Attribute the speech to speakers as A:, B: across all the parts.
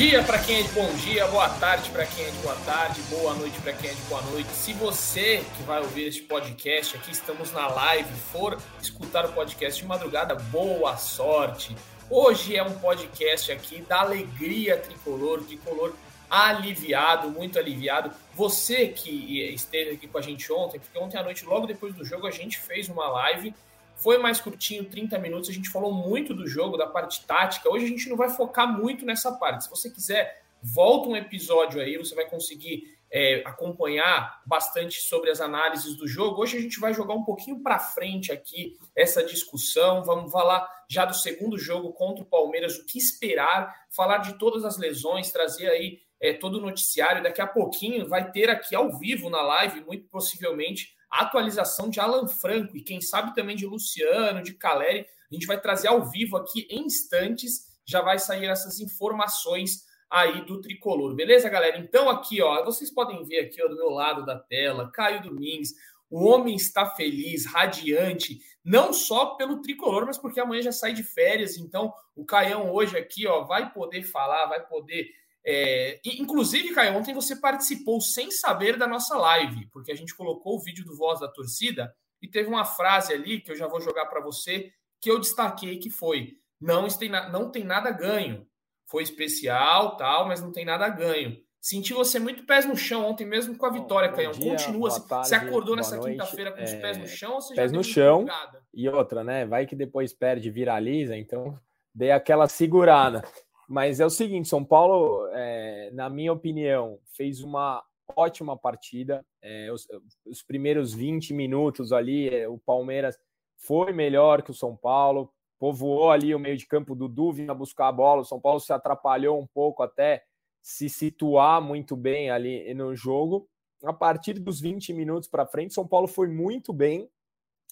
A: Dia para quem é de bom dia, boa tarde para quem é de boa tarde, boa noite para quem é de boa noite. Se você que vai ouvir este podcast, aqui estamos na live, for escutar o podcast de madrugada, boa sorte. Hoje é um podcast aqui da alegria tricolor, tricolor aliviado, muito aliviado. Você que esteve aqui com a gente ontem, porque ontem à noite, logo depois do jogo, a gente fez uma live foi mais curtinho, 30 minutos. A gente falou muito do jogo, da parte tática. Hoje a gente não vai focar muito nessa parte. Se você quiser, volta um episódio aí, você vai conseguir é, acompanhar bastante sobre as análises do jogo. Hoje a gente vai jogar um pouquinho para frente aqui essa discussão. Vamos falar já do segundo jogo contra o Palmeiras, o que esperar, falar de todas as lesões, trazer aí é, todo o noticiário. Daqui a pouquinho vai ter aqui ao vivo na live, muito possivelmente, a atualização de Alan Franco e quem sabe também de Luciano, de Caleri. A gente vai trazer ao vivo aqui em instantes, já vai sair essas informações aí do tricolor, beleza, galera? Então aqui, ó, vocês podem ver aqui ó, do meu lado da tela, Caio Domingues, o homem está feliz, radiante, não só pelo tricolor, mas porque amanhã já sai de férias, então o Caião hoje aqui, ó, vai poder falar, vai poder é, inclusive, Caio, ontem você participou sem saber da nossa live, porque a gente colocou o vídeo do Voz da Torcida e teve uma frase ali que eu já vou jogar para você que eu destaquei que foi: não tem, não tem nada ganho. Foi especial, tal, mas não tem nada ganho. Senti você muito pés no chão ontem mesmo com a vitória, Caio. Continua. Assim, tarde, você acordou nessa quinta-feira com os pés no é, chão ou você
B: pés no chão e outra, né? Vai que depois perde, viraliza, então dei aquela segurada. Mas é o seguinte, São Paulo, é, na minha opinião, fez uma ótima partida. É, os, os, primeiros 20 minutos ali, é, o Palmeiras foi melhor que o São Paulo, povoou ali o meio de campo, do Dudu vinha buscar a bola, o São Paulo se atrapalhou um pouco até se situar muito bem ali no jogo. A partir dos 20 minutos para frente, São Paulo foi muito bem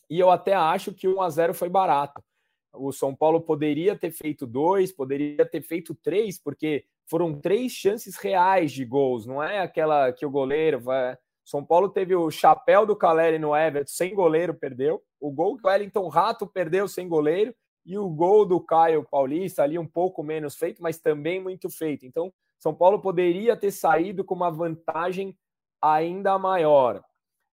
B: e eu até acho que o 1 a 0 foi barato. O São Paulo poderia ter feito dois, poderia ter feito três, porque foram três chances reais de gols, não é aquela que o goleiro vai. São Paulo teve o chapéu do Caleri no Everton, sem goleiro, perdeu. O gol que o Wellington Rato perdeu sem goleiro. E o gol do Caio Paulista, ali um pouco menos feito, mas também muito feito. Então, São Paulo poderia ter saído com uma vantagem ainda maior.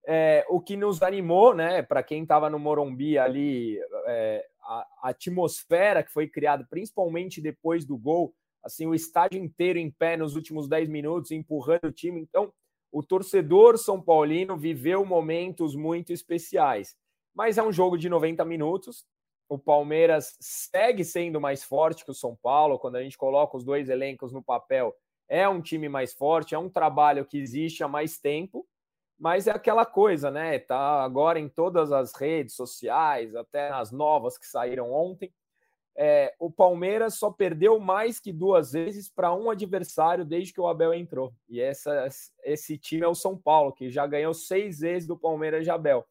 B: É, o que nos animou, né, para quem estava no Morumbi ali, é, a, atmosfera que foi criada, principalmente depois do gol, assim, o estádio inteiro em pé nos últimos 10 minutos, empurrando o time. Então, o torcedor São Paulino viveu momentos muito especiais. Mas é um jogo de 90 minutos. O Palmeiras segue sendo mais forte que o São Paulo. Quando a gente coloca os dois elencos no papel, é um time mais forte, é um trabalho que existe há mais tempo. Mas é aquela coisa, né? Tá agora em todas as redes sociais, até nas novas que saíram ontem. É, o Palmeiras só perdeu mais que duas vezes para um adversário desde que o Abel entrou. E essa, esse time é o São Paulo, que já ganhou seis vezes do Palmeiras de Abel.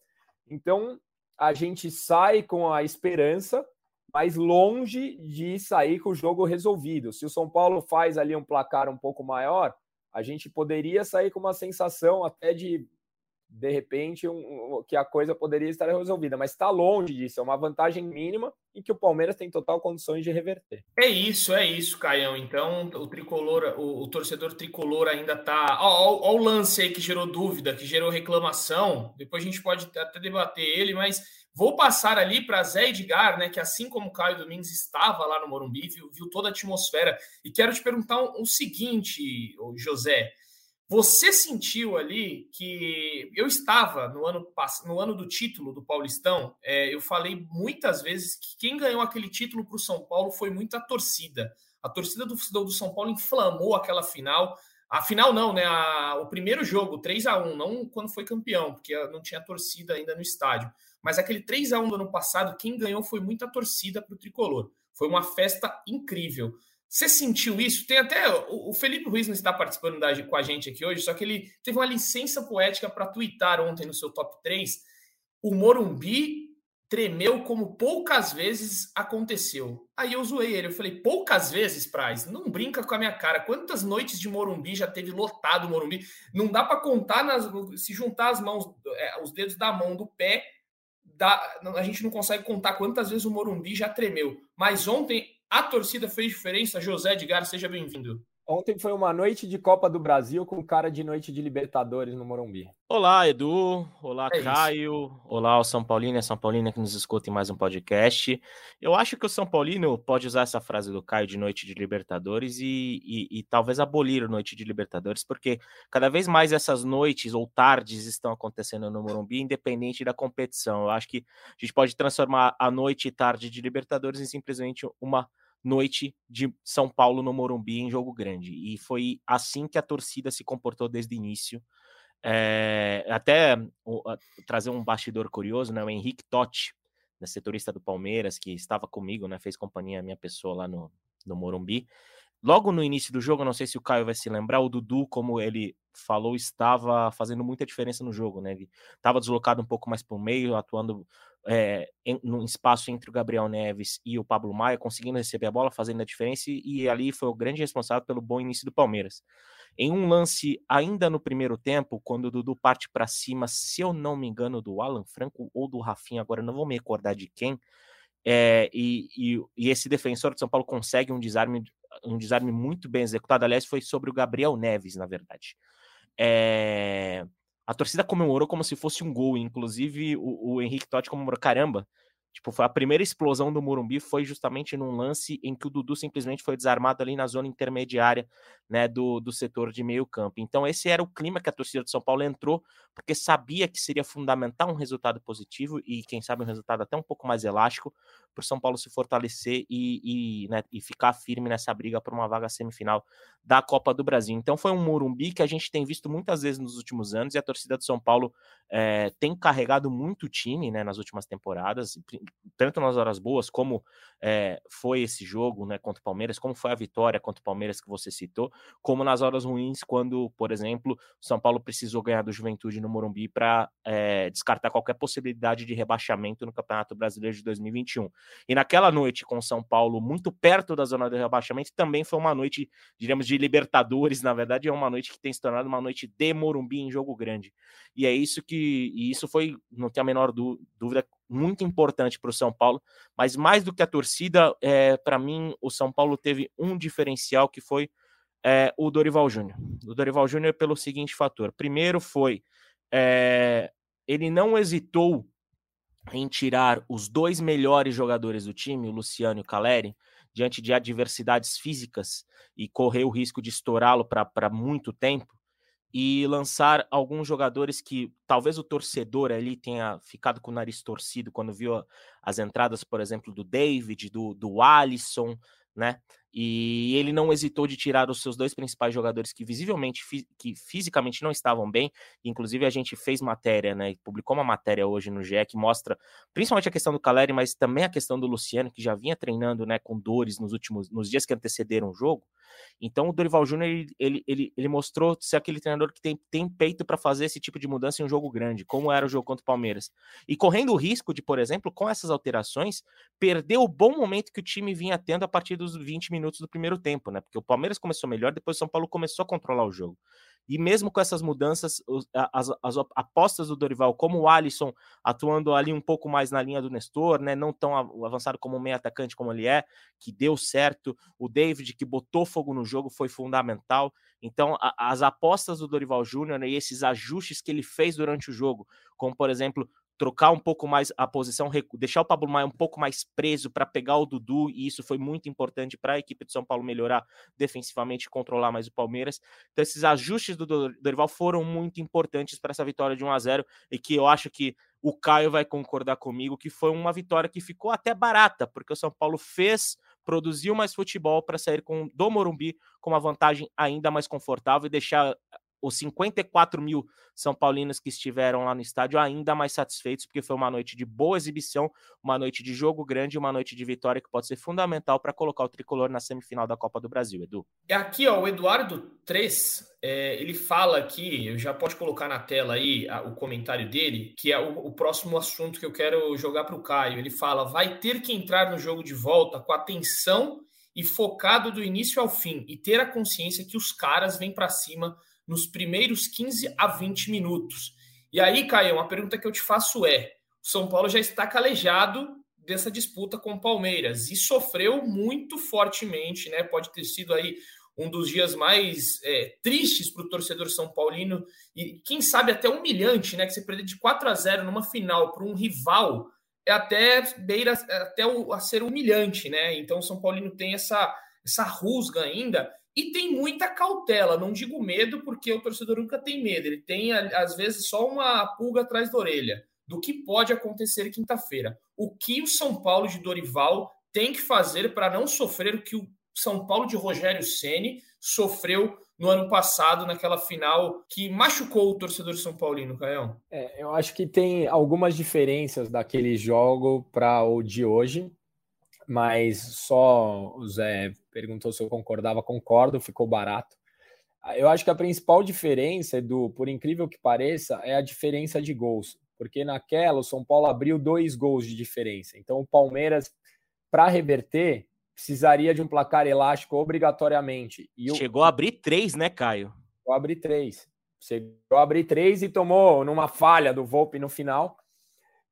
B: Então a gente sai com a esperança, mas longe de sair com o jogo resolvido. Se o São Paulo faz ali um placar um pouco maior, a gente poderia sair com uma sensação até de de repente um, que a coisa poderia estar resolvida, mas está longe disso, é uma vantagem mínima e que o Palmeiras tem total condições de reverter.
A: É isso, é isso, Caião. Então o tricolor, o, o torcedor tricolor ainda está. Olha o lance aí que gerou dúvida, que gerou reclamação. Depois a gente pode até debater ele, mas vou passar ali para Zé Edgar, né? Que assim como o Caio Domingues estava lá no Morumbi, viu, viu toda a atmosfera. E quero te perguntar o um, um seguinte, José. Você sentiu ali que eu estava no ano, no ano do título do Paulistão, é, eu falei muitas vezes que quem ganhou aquele título para o São Paulo foi muito a torcida. A torcida do, do São Paulo inflamou aquela final. A final não, né? A, o primeiro jogo, 3 a 1 não quando foi campeão, porque não tinha torcida ainda no estádio. Mas aquele 3 a 1 do ano passado, quem ganhou foi muita torcida para o tricolor. Foi uma festa incrível. Você sentiu isso? Tem até. O Felipe Ruiz não está participando da, com a gente aqui hoje, só que ele teve uma licença poética para twittar ontem no seu top 3. O Morumbi tremeu como poucas vezes aconteceu. Aí eu zoei ele. Eu falei, poucas vezes, Praz? Não brinca com a minha cara. Quantas noites de Morumbi já teve lotado o Morumbi? Não dá para contar, nas, se juntar as mãos, é, os dedos da mão do pé, a gente não consegue contar quantas vezes o Morumbi já tremeu. Mas ontem A torcida fez diferença. José Edgar, seja bem-vindo.
B: Ontem foi uma noite de Copa do Brasil com cara de noite de Libertadores no Morumbi.
C: Olá, Edu. Olá, é Caio. Isso. Olá, o São Paulino e a São Paulina que nos escuta em mais um podcast. Eu acho que o São Paulino pode usar essa frase do Caio de noite de Libertadores e, e, e talvez abolir a noite de Libertadores, porque cada vez mais essas noites ou tardes estão acontecendo no Morumbi, independente da competição. Eu acho que a gente pode transformar a noite e tarde de Libertadores em simplesmente uma noite de São Paulo no Morumbi em jogo grande. E foi assim que a torcida se comportou desde o início. É, até o, a, trazer um bastidor curioso, né? O Henrique Totti, né, setorista do Palmeiras, que estava comigo, né? Fez companhia a minha pessoa lá no, no Morumbi. Logo no início do jogo, não sei se o Caio vai se lembrar, o Dudu, como ele falou, estava fazendo muita diferença no jogo, né? Ele estava deslocado um pouco mais para o meio, atuando é, em, no espaço entre o Gabriel Neves e o Pablo Maia, conseguindo receber a bola, fazendo a diferença, e, e ali foi o grande responsável pelo bom início do Palmeiras. Em um lance ainda no primeiro tempo, quando o Dudu parte para cima, se eu não me engano, do Alan Franco ou do Rafinha, agora não vou me recordar de quem, é, e, e, e, esse defensor de São Paulo consegue um desarme, um desarme muito bem executado. Aliás, foi sobre o Gabriel Neves, na verdade. É, a torcida comemorou como se fosse um gol, inclusive o, o Henrique Totti comemorou, caramba, Tipo, foi a primeira explosão do Morumbi foi justamente num lance em que o Dudu simplesmente foi desarmado ali na zona intermediária, né, do, do setor de meio campo. Então esse era o clima que a torcida de São Paulo entrou, porque sabia que seria fundamental um resultado positivo e quem sabe um resultado até um pouco mais elástico para o São Paulo se fortalecer e, e, né, e ficar firme nessa briga por uma vaga semifinal da Copa do Brasil. Então foi um Morumbi que a gente tem visto muitas vezes nos últimos anos e a torcida de São Paulo é, tem carregado muito o time, né, nas últimas temporadas, tanto nas horas boas, como é, foi esse jogo né, contra o Palmeiras, como foi a vitória contra o Palmeiras que você citou, como nas horas ruins, quando, por exemplo, o São Paulo precisou ganhar do Juventude no Morumbi para é, descartar qualquer possibilidade de rebaixamento no Campeonato Brasileiro de 2021. E naquela noite com o São Paulo muito perto da zona de rebaixamento, também foi uma noite, diríamos, de Libertadores, na verdade, é uma noite que tem se tornado uma noite de Morumbi em jogo grande. E é isso que, e isso foi, não tem a menor dúvida, muito importante para o São Paulo, mas mais do que a torcida, é, para mim, o São Paulo teve um diferencial que foi é, o Dorival Júnior. O Dorival Júnior pelo seguinte fator: primeiro foi é, ele não hesitou em tirar os dois melhores jogadores do time, o Luciano e o Caleri, diante de adversidades físicas e correr o risco de estourá-lo para muito tempo e lançar alguns jogadores que talvez o torcedor ali tenha ficado com o nariz torcido quando viu as entradas, por exemplo, do David, do, do Alisson, né? E ele não hesitou de tirar os seus dois principais jogadores que visivelmente, que fisicamente não estavam bem. Inclusive, a gente fez matéria, né? Publicou uma matéria hoje no GE que mostra principalmente a questão do Caleri, mas também a questão do Luciano, que já vinha treinando né, com dores nos últimos nos dias que antecederam o jogo. Então, o Dorival Júnior ele, ele, ele, ele, mostrou ser aquele treinador que tem, tem peito para fazer esse tipo de mudança em um jogo grande, como era o jogo contra o Palmeiras. E correndo o risco de, por exemplo, com essas alterações, perder o bom momento que o time vinha tendo a partir dos 20 minutos do primeiro tempo, né? Porque o Palmeiras começou melhor, depois o São Paulo começou a controlar o jogo. E mesmo com essas mudanças, as, as, apostas do Dorival, como o Alisson atuando ali um pouco mais na linha do Nestor, né? Não tão avançado como meio atacante como ele é, que deu certo. O David, que botou fogo no jogo, foi fundamental. Então, a, as apostas do Dorival Júnior né, e esses ajustes que ele fez durante o jogo, como por exemplo, trocar um pouco mais a posição, deixar o Pablo Maia um pouco mais preso para pegar o Dudu, e isso foi muito importante para a equipe de São Paulo melhorar defensivamente controlar mais o Palmeiras. Então, esses ajustes do Dorival foram muito importantes para essa vitória de 1 a 0 e que eu acho que o Caio vai concordar comigo que foi uma vitória que ficou até barata, porque o São Paulo fez, produziu mais futebol para sair com do Morumbi com uma vantagem ainda mais confortável e deixar os 54 mil São Paulinos que estiveram lá no estádio ainda mais satisfeitos, porque foi uma noite de boa exibição, uma noite de jogo grande, uma noite de vitória que pode ser fundamental para colocar o tricolor na semifinal da Copa do Brasil, Edu.
A: E aqui, ó, o Eduardo 3, é, ele fala aqui, já pode colocar na tela aí a, o comentário dele, que é o, o próximo assunto que eu quero jogar para o Caio. Ele fala: vai ter que entrar no jogo de volta com atenção e focado do início ao fim e ter a consciência que os caras vêm para cima nos primeiros 15 a 20 minutos. E aí, Caio, uma pergunta que eu te faço é: o São Paulo já está calejado dessa disputa com o Palmeiras e sofreu muito fortemente, né? Pode ter sido aí um dos dias mais é, tristes para o torcedor São Paulino e quem sabe até humilhante, né? Que você perder de 4 a 0 numa final para um rival é até beira é até o, a ser humilhante, né? Então o São Paulino tem essa, essa rusga ainda e tem muita cautela. Não digo medo, porque o torcedor nunca tem medo, ele tem às vezes só uma pulga atrás da orelha do que pode acontecer quinta-feira. O que o São Paulo de Dorival tem que fazer para não sofrer o que o São Paulo de Rogério Ceni sofreu no ano passado, naquela final que machucou o torcedor São Paulino, Caião?
B: É, eu acho que tem algumas diferenças daquele jogo para o de hoje, mas só o Zé perguntou se eu concordava, concordo, ficou barato. Eu acho que a principal diferença, Edu, por incrível que pareça, é a diferença de gols, porque naquela o São Paulo abriu dois gols de diferença. Então o Palmeiras, para reverter, precisaria de um placar elástico obrigatoriamente.
C: E Chegou a abrir três, né, Caio?
B: Chegou a abrir três. Chegou a abrir três e tomou numa falha do Volpe no final.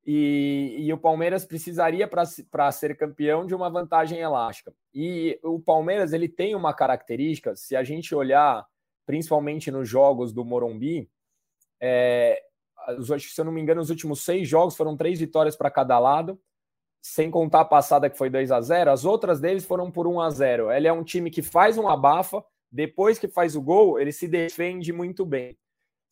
B: E, e o Palmeiras precisaria, para ser campeão, de uma vantagem elástica. E o Palmeiras ele tem uma característica, se a gente olhar principalmente nos jogos do Morumbi, é, se eu não me engano, os últimos seis jogos foram três vitórias para cada lado sem contar a passada que foi 2 a 0 as outras deles foram por 1 a 0 Ele é um time que faz um abafa, depois que faz o gol, ele se defende muito bem.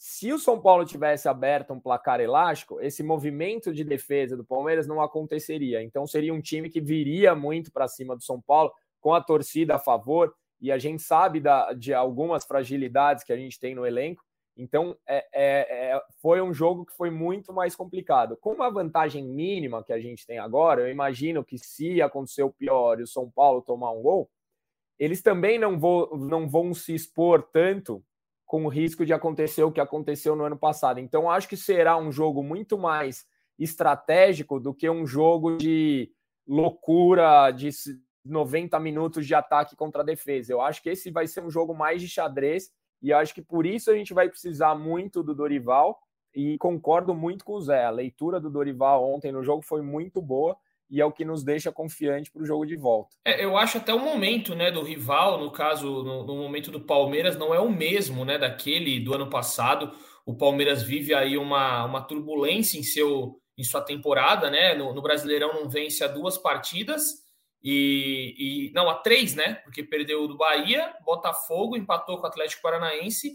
B: Se o São Paulo tivesse aberto um placar elástico, esse movimento de defesa do Palmeiras não aconteceria. Então seria um time que viria muito para cima do São Paulo, com a torcida a favor, e a gente sabe da, de algumas fragilidades que a gente tem no elenco. Então, é, é, é, foi um jogo que foi muito mais complicado. Com uma vantagem mínima que a gente tem agora, eu imagino que se acontecer o pior e o São Paulo tomar um gol, eles também não, vou, não vão se expor tanto com o risco de acontecer o que aconteceu no ano passado. Então, acho que será um jogo muito mais estratégico do que um jogo de loucura de 90 minutos de ataque contra a defesa. Eu acho que esse vai ser um jogo mais de xadrez e acho que por isso a gente vai precisar muito do Dorival. E concordo muito com o Zé. A leitura do Dorival ontem no jogo foi muito boa e é o que nos deixa confiante para o jogo de volta.
A: É, eu acho até o momento né, do rival, no caso, no, no, momento do Palmeiras, não é o mesmo né, daquele do ano passado. O Palmeiras vive aí uma, uma turbulência em, seu, em sua temporada, né? No, no Brasileirão não vence a duas partidas e, e, não, a três, né? Porque perdeu do Bahia, Botafogo, empatou com o Atlético Paranaense,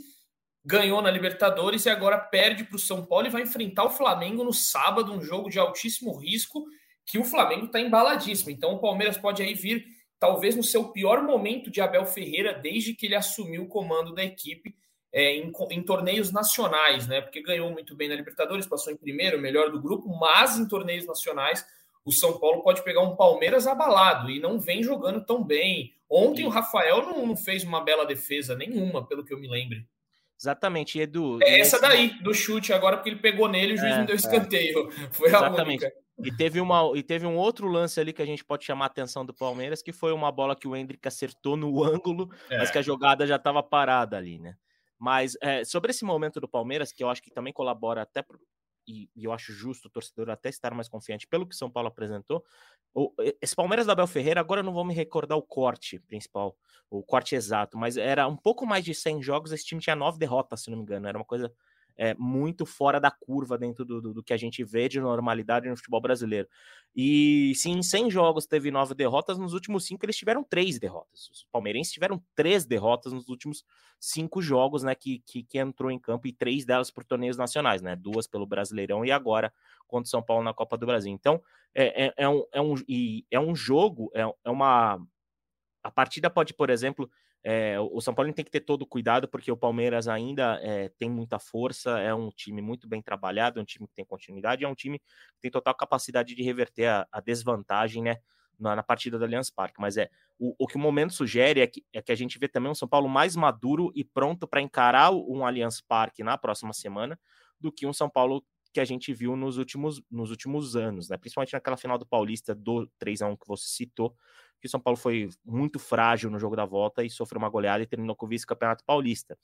A: ganhou na Libertadores e agora perde para o São Paulo e vai enfrentar o Flamengo no sábado, um jogo de altíssimo risco, que o Flamengo está embaladíssimo. Então o Palmeiras pode aí vir, talvez no seu pior momento de Abel Ferreira, desde que ele assumiu o comando da equipe é, em, em torneios nacionais, né? Porque ganhou muito bem na Libertadores, passou em primeiro, melhor do grupo, mas em torneios nacionais o São Paulo pode pegar um Palmeiras abalado e não vem jogando tão bem. Ontem Sim. o Rafael não, não, fez uma bela defesa nenhuma, pelo que eu me lembre.
C: Exatamente, Edu.
A: É essa daí, do chute agora, porque ele pegou nele e o juiz é, não deu é. escanteio. É. Foi Exatamente. a única.
C: E teve, uma, e teve um outro lance ali que a gente pode chamar a atenção do Palmeiras, que foi uma bola que o Hendrick acertou no ângulo, é. mas que a jogada já estava parada ali, né? Mas é, sobre esse momento do Palmeiras, que eu acho que também colabora até e, e, eu acho justo o torcedor até estar mais confiante pelo que São Paulo apresentou. O, esse Palmeiras da Abel Ferreira, agora eu não vou me recordar o corte principal, o corte exato, mas era um pouco mais de 100 jogos, esse time tinha nove derrotas, se não me engano, era uma coisa é, muito fora da curva dentro do, do, do, que a gente vê de normalidade no futebol brasileiro. E se em 100 jogos teve nove derrotas, nos últimos cinco eles tiveram três derrotas. Os palmeirenses tiveram três derrotas nos últimos cinco jogos né, que, que, que entrou em campo, e três delas por torneios nacionais, né? Duas pelo Brasileirão e agora contra o São Paulo na Copa do Brasil. Então, é, é, é um, é, um, e é um jogo, é, é uma. A partida pode, por exemplo, é, o São Paulo tem que ter todo cuidado, porque o Palmeiras ainda é, tem muita força, é um time muito bem trabalhado, é um time que tem continuidade, é um time que tem total capacidade de reverter a, a desvantagem né, na, na, partida do Allianz Parque. Mas é o, o, que o momento sugere é que, é que a gente vê também um São Paulo mais maduro e pronto para encarar um Allianz Parque na próxima semana do que um São Paulo que a gente viu nos últimos, nos últimos anos, né? principalmente naquela final do Paulista do 3 a 1 que você citou, que o São Paulo foi muito frágil no jogo da volta e sofreu uma goleada e terminou com o vice-campeonato paulista.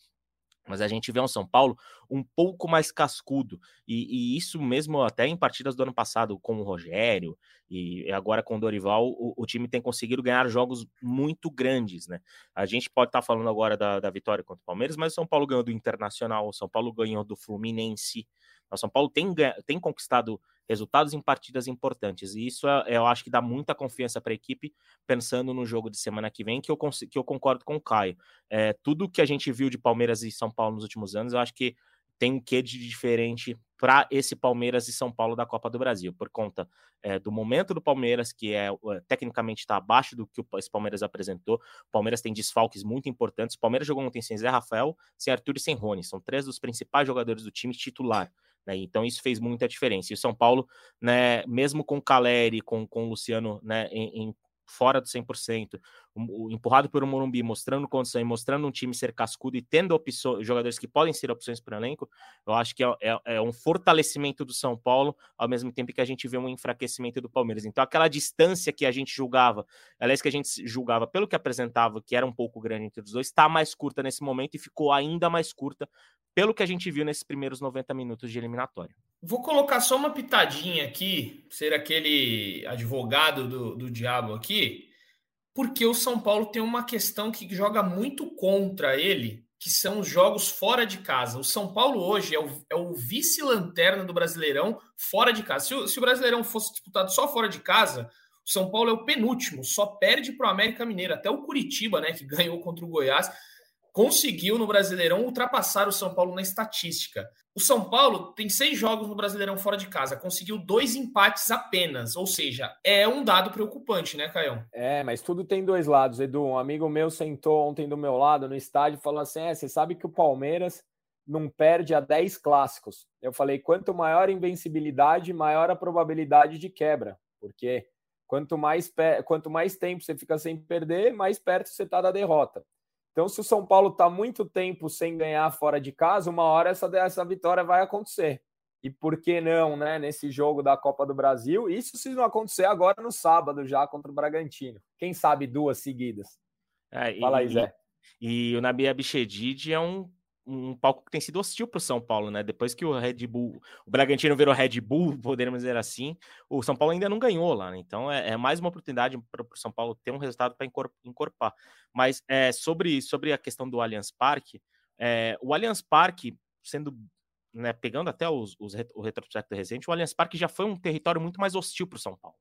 C: mas a gente vê um São Paulo um pouco mais cascudo, e, e, isso mesmo até em partidas do ano passado com o Rogério e agora com o Dorival, o, o time tem conseguido ganhar jogos muito grandes, né? A gente pode estar tá falando agora da, da vitória contra o Palmeiras, mas o São Paulo ganhou do Internacional, o São Paulo ganhou do Fluminense, o São Paulo tem, tem conquistado resultados em partidas importantes. E isso é, eu acho que dá muita confiança para a equipe, pensando no jogo de semana que vem, que eu, que eu concordo com o Caio. É, tudo que a gente viu de Palmeiras e São Paulo nos últimos anos, eu acho que tem um quê de diferente para esse Palmeiras e São Paulo da Copa do Brasil, por conta é, do momento do Palmeiras, que é tecnicamente está abaixo do que o, esse Palmeiras apresentou. O Palmeiras tem desfalques muito importantes. O Palmeiras jogou ontem sem Zé Rafael, sem Arthur e sem Rony. São três dos principais jogadores do time titular. Né? Então isso fez muita diferença. E o São Paulo, né, mesmo com Caleri, com, com o Luciano né, em, em fora do 100%, um, empurrado por um Morumbi, mostrando condição e mostrando um time ser cascudo e tendo opções, jogadores que podem ser opções para o elenco, eu acho que é, é, é, um fortalecimento do São Paulo, ao mesmo tempo que a gente vê um enfraquecimento do Palmeiras. Então, aquela distância que a gente julgava, aliás, que a gente julgava pelo que apresentava, que era um pouco grande entre os dois, está mais curta nesse momento e ficou ainda mais curta pelo que a gente viu nesses primeiros 90 minutos de eliminatória.
A: Vou colocar só uma pitadinha aqui, ser aquele advogado do, do diabo aqui, porque o São Paulo tem uma questão que joga muito contra ele, que são os jogos fora de casa. O São Paulo hoje é o, é o vice-lanterna do Brasileirão fora de casa. Se o, se o Brasileirão fosse disputado só fora de casa, o São Paulo é o penúltimo, só perde para o América Mineiro. Até o Curitiba, né, que ganhou contra o Goiás, conseguiu no Brasileirão ultrapassar o São Paulo na estatística. O São Paulo tem seis jogos no Brasileirão fora de casa, conseguiu dois empates apenas, ou seja, é um dado preocupante, né, Caio?
B: É, mas tudo tem dois lados, Edu. Um amigo meu sentou ontem do meu lado no estádio e falou assim: é, você sabe que o Palmeiras não perde a 10 clássicos. Eu falei: quanto maior a invencibilidade, maior a probabilidade de quebra, porque quanto mais, quanto mais tempo você fica sem perder, mais perto você está da derrota. Então, se o São Paulo está muito tempo sem ganhar fora de casa, uma hora essa, essa vitória vai acontecer. E por que não, né? Nesse jogo da Copa do Brasil, isso se não acontecer agora no sábado, já contra o Bragantino. Quem sabe duas seguidas.
C: É, Fala aí, Zé. E, e o Nabi Abichedid é um um palco que tem sido hostil para o São Paulo, né? Depois que o Red Bull, o Bragantino virou Red Bull, podemos dizer assim, o São Paulo ainda não ganhou lá, né? Então é, é mais uma oportunidade para o São Paulo ter um resultado para encorpar. Mas é, sobre, sobre a questão do Allianz Parque, é, o Allianz Parque, sendo né, pegando até os, os, o retrospecto recente, o Allianz Parque já foi um território muito mais hostil para o São Paulo.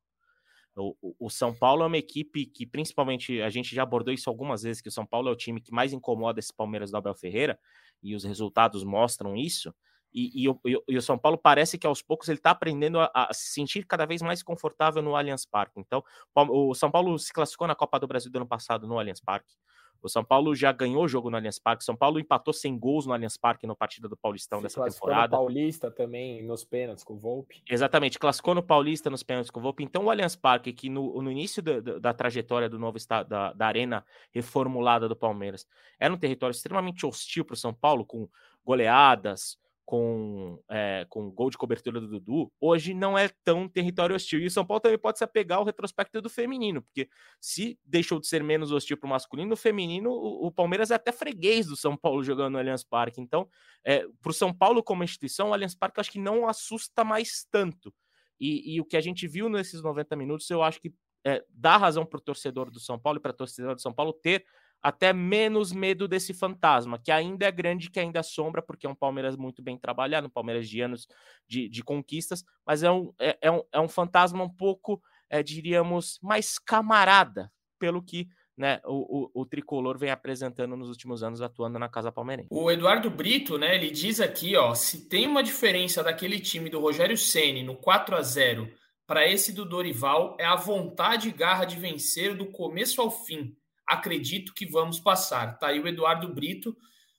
C: O, o, São Paulo é uma equipe que, principalmente, a gente já abordou isso algumas vezes, que o São Paulo é o time que mais incomoda esse Palmeiras do Abel Ferreira, e os resultados mostram isso. E, e, e, o São Paulo parece que aos poucos ele está aprendendo a, a, se sentir cada vez mais confortável no Allianz Parque. Então, o São Paulo se classificou na Copa do Brasil do ano passado no Allianz Parque. O São Paulo já ganhou jogo no Allianz Parque. São Paulo empatou sem gols no Allianz Parque no partida do Paulistão Se dessa temporada.
B: No Paulista também nos pênaltis com o Volpe.
C: Exatamente, classificou no Paulista nos pênaltis com o Volpe. Então o Allianz Parque, que no, no início da, da, da, trajetória do novo estado, da, da arena reformulada do Palmeiras, era um território extremamente hostil para o São Paulo, com goleadas, com, é, com gol de cobertura do Dudu, hoje não é tão território hostil. E o São Paulo também pode se apegar ao retrospecto do feminino, porque se deixou de ser menos hostil para o masculino, no feminino, o, o, Palmeiras é até freguês do São Paulo jogando no Allianz Parque. Então, é, para o São Paulo como instituição, o Allianz Parque acho que não assusta mais tanto. E, e o que a gente viu nesses 90 minutos, eu acho que é, dá razão para o torcedor do São Paulo e para a torcedora do São Paulo ter até menos medo desse fantasma, que ainda é grande, que ainda assombra, porque é um Palmeiras muito bem trabalhado, um Palmeiras de anos de, de conquistas, mas é um, é, é, um, é um fantasma um pouco, é, diríamos, mais camarada, pelo que né, o, o, o, tricolor vem apresentando nos últimos anos atuando na Casa Palmeirense.
A: O Eduardo Brito, né, ele diz aqui, ó, se tem uma diferença daquele time do Rogério Ceni no 4 a 0 para esse do Dorival é a vontade e garra de vencer do começo ao fim acredito que vamos passar. Tá aí o Eduardo Brito.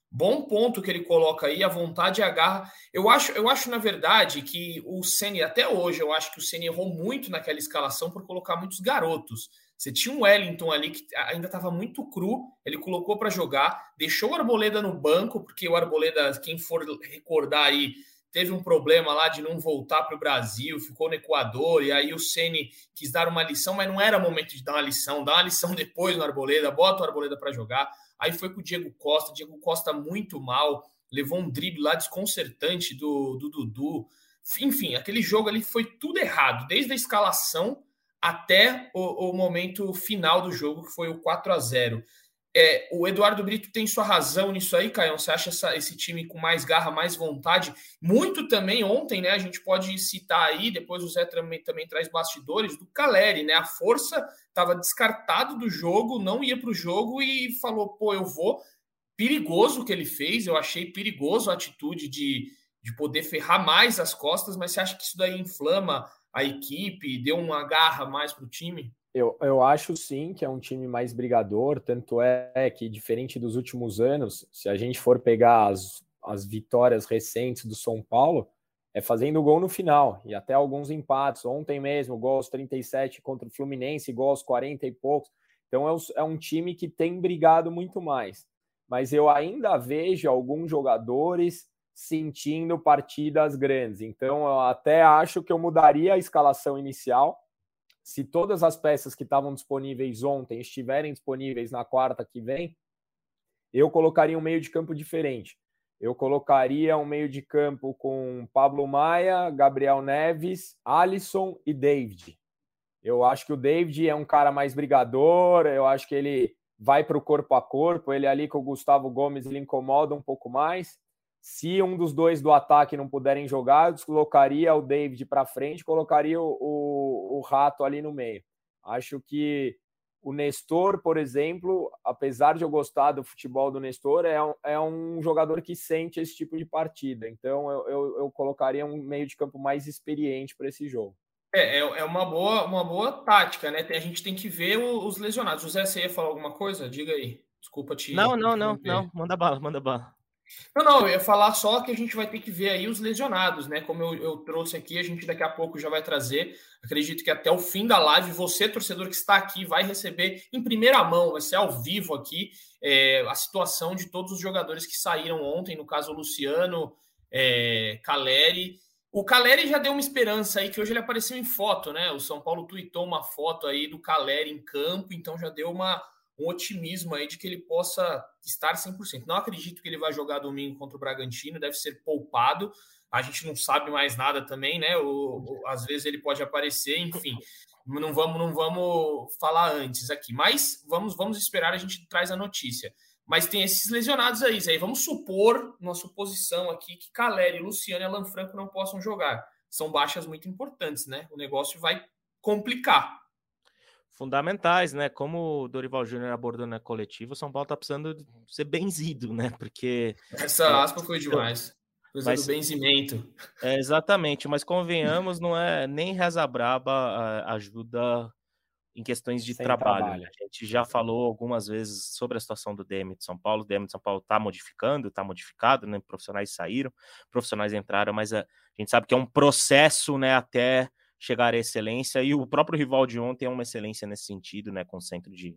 A: Bom ponto que ele coloca aí, a vontade e a garra. Eu acho, eu acho na verdade que o Ceni até hoje, eu acho que o Ceni errou muito naquela escalação por colocar muitos garotos. Você tinha um Wellington ali que ainda estava muito cru, ele colocou para jogar, deixou o Arboleda no banco, porque o Arboleda, quem for recordar aí, teve um problema lá de não voltar para o Brasil, ficou no Equador, e aí o Ceni quis dar uma lição, mas não era momento de dar uma lição, dá uma lição depois no Arboleda, bota o Arboleda para jogar. Aí foi com o Diego Costa, Diego Costa muito mal. levou um drible lá desconcertante do, do Dudu. Enfim, aquele jogo ali foi tudo errado, desde a escalação até o, o momento final do jogo, que foi o 4 a 0 é, o Eduardo Brito tem sua razão nisso aí, Caio. Você acha essa, esse time com mais garra, mais vontade? Muito também ontem, né? A gente pode citar aí, depois o Zé também, também traz bastidores do Caleri, né? A força estava descartado do jogo, não ia para o jogo e falou: pô, eu vou. Perigoso o que ele fez, eu achei perigoso a atitude de, de poder ferrar mais as costas, mas você acha que isso daí inflama a equipe, deu uma garra mais para o time?
B: Eu, eu acho sim que é um time mais brigador, tanto é que, diferente dos últimos anos, se a gente for pegar as, as vitórias recentes do São Paulo, é fazendo gol no final, e até alguns empates. Ontem mesmo, gol aos 37 contra o Fluminense, gol aos 40 e poucos. Então é, é um time que tem brigado muito mais. Mas eu ainda vejo alguns jogadores sentindo partidas grandes. Então eu até acho que eu mudaria a escalação inicial se todas as peças que estavam disponíveis ontem estiverem disponíveis na quarta que vem, eu colocaria um meio de campo diferente. Eu colocaria um meio de campo com Pablo Maia, Gabriel Neves, Alisson e David. Eu acho que o David é um cara mais brigador, eu acho que ele vai para o corpo a corpo, ele ali com o Gustavo Gomes ele incomoda um pouco mais. Se um dos dois do ataque não puderem jogar, eu deslocaria o David para frente, colocaria o, o, o, Rato ali no meio. Acho que o Nestor, por exemplo, apesar de eu gostar do futebol do Nestor, é um, é um jogador que sente esse tipo de partida. Então eu, eu, eu colocaria um meio de campo mais experiente para esse jogo.
A: É, é, é uma boa, uma boa tática, né? A gente tem que ver os lesionados. José, você ia falar alguma coisa? Diga aí. Desculpa te.
C: Não, não, não, não. Manda bala, manda bala.
A: Não, não, eu ia falar só que a gente vai ter que ver aí os lesionados, né? Como eu, eu, trouxe aqui, a gente daqui a pouco já vai trazer. Acredito que até o fim da live, você, torcedor que está aqui, vai receber em primeira mão, vai ser ao vivo aqui, é, a situação de todos os jogadores que saíram ontem, no caso o Luciano, é, Caleri. O Caleri já deu uma esperança aí, que hoje ele apareceu em foto, né? O São Paulo tweetou uma foto aí do Caleri em campo, então já deu uma um otimismo aí de que ele possa estar 100%. Não acredito que ele vai jogar domingo contra o Bragantino, deve ser poupado. A gente não sabe mais nada também, né? O, às vezes ele pode aparecer, enfim. Não vamos, não vamos falar antes aqui, mas vamos, vamos esperar. A gente traz a notícia. Mas tem esses lesionados aí, Zé. Vamos supor, uma suposição aqui, que Caleri, Luciano e Alan Franco não possam jogar. São baixas muito importantes, né? O negócio vai complicar
C: fundamentais, né? Como o Dorival Júnior abordou na coletiva, o São Paulo tá precisando ser benzido, né? Porque.
A: Essa é, aspa foi demais. Coisa mas, do benzimento.
C: É, exatamente, mas convenhamos, não é nem reza braba ajuda em questões de trabalho. trabalho. A gente já falou algumas vezes sobre a situação do DM de São Paulo. O DM de São Paulo está modificando, está modificado, né? Profissionais saíram, profissionais entraram, mas a, a gente sabe que é um processo, né? Até chegar à excelência, e o próprio rival de ontem é uma excelência nesse sentido, né, com o centro de,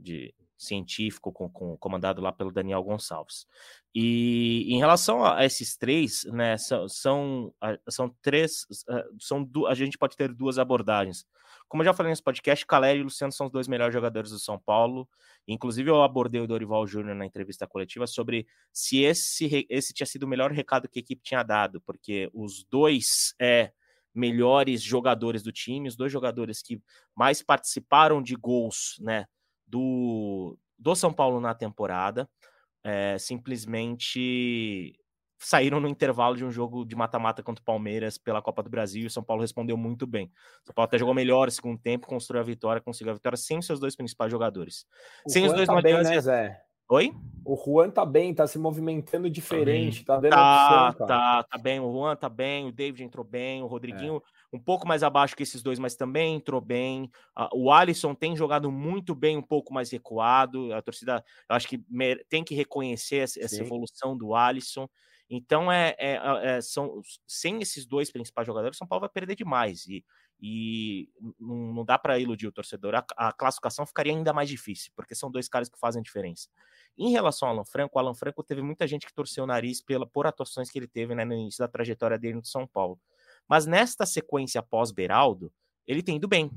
C: de científico, com, com, comandado lá pelo Daniel Gonçalves. E em relação a esses três, né, são, são, são três, são a gente pode ter duas abordagens. Como eu já falei nesse podcast, Caleri e Luciano são os dois melhores jogadores do São Paulo. Inclusive, eu abordei o Dorival Júnior na entrevista coletiva sobre se esse, esse tinha sido o melhor recado que a equipe tinha dado, porque os dois é, melhores jogadores do time, os dois jogadores que mais participaram de gols né, do, do São Paulo na temporada, é, simplesmente saíram no intervalo de um jogo de mata-mata contra o Palmeiras pela Copa do Brasil e o São Paulo respondeu muito bem. O São Paulo até jogou melhor no segundo tempo, construiu a vitória, conseguiu a vitória sem os seus dois principais jogadores.
B: O sem os dois tá bem, né, Zé?
C: Oi?
B: O Juan tá bem, tá se movimentando diferente, tá,
C: tá dando tá, opção, tá, tá bem, o Juan tá bem, o David entrou bem, o Rodriguinho é. um pouco mais abaixo que esses dois, mas também entrou bem. o Alisson tem jogado muito bem, um pouco mais recuado. A torcida, eu acho que tem que reconhecer essa, essa evolução do Alisson. Então, é, é, é, são, sem esses dois principais jogadores, São Paulo vai perder demais. E, e não, dá para iludir o torcedor. A, a, classificação ficaria ainda mais difícil, porque são dois caras que fazem diferença. Em relação ao Alan Franco, o Alan Franco teve muita gente que torceu o nariz pela, por atuações que ele teve né, no início da trajetória dele no São Paulo. Mas nesta sequência pós-Beraldo, ele tem ido bem.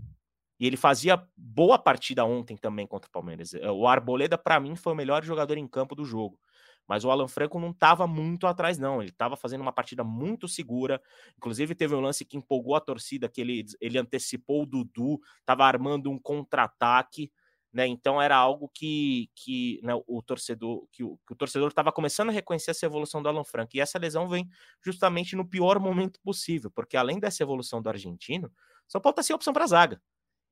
C: E ele fazia boa partida ontem também contra o Palmeiras. O Arboleda, para mim, foi o melhor jogador em campo do jogo. Mas o Alan Franco não estava muito atrás, não. Ele estava fazendo uma partida muito segura. Inclusive, teve um lance que empolgou a torcida, que ele, ele antecipou o Dudu, estava armando um contra-ataque. Né? Então era algo que, que né, o torcedor que o, que o torcedor estava começando a reconhecer essa evolução do Alan Franco. E essa lesão vem justamente no pior momento possível, porque além dessa evolução do argentino, São Paulo está sem opção para zaga.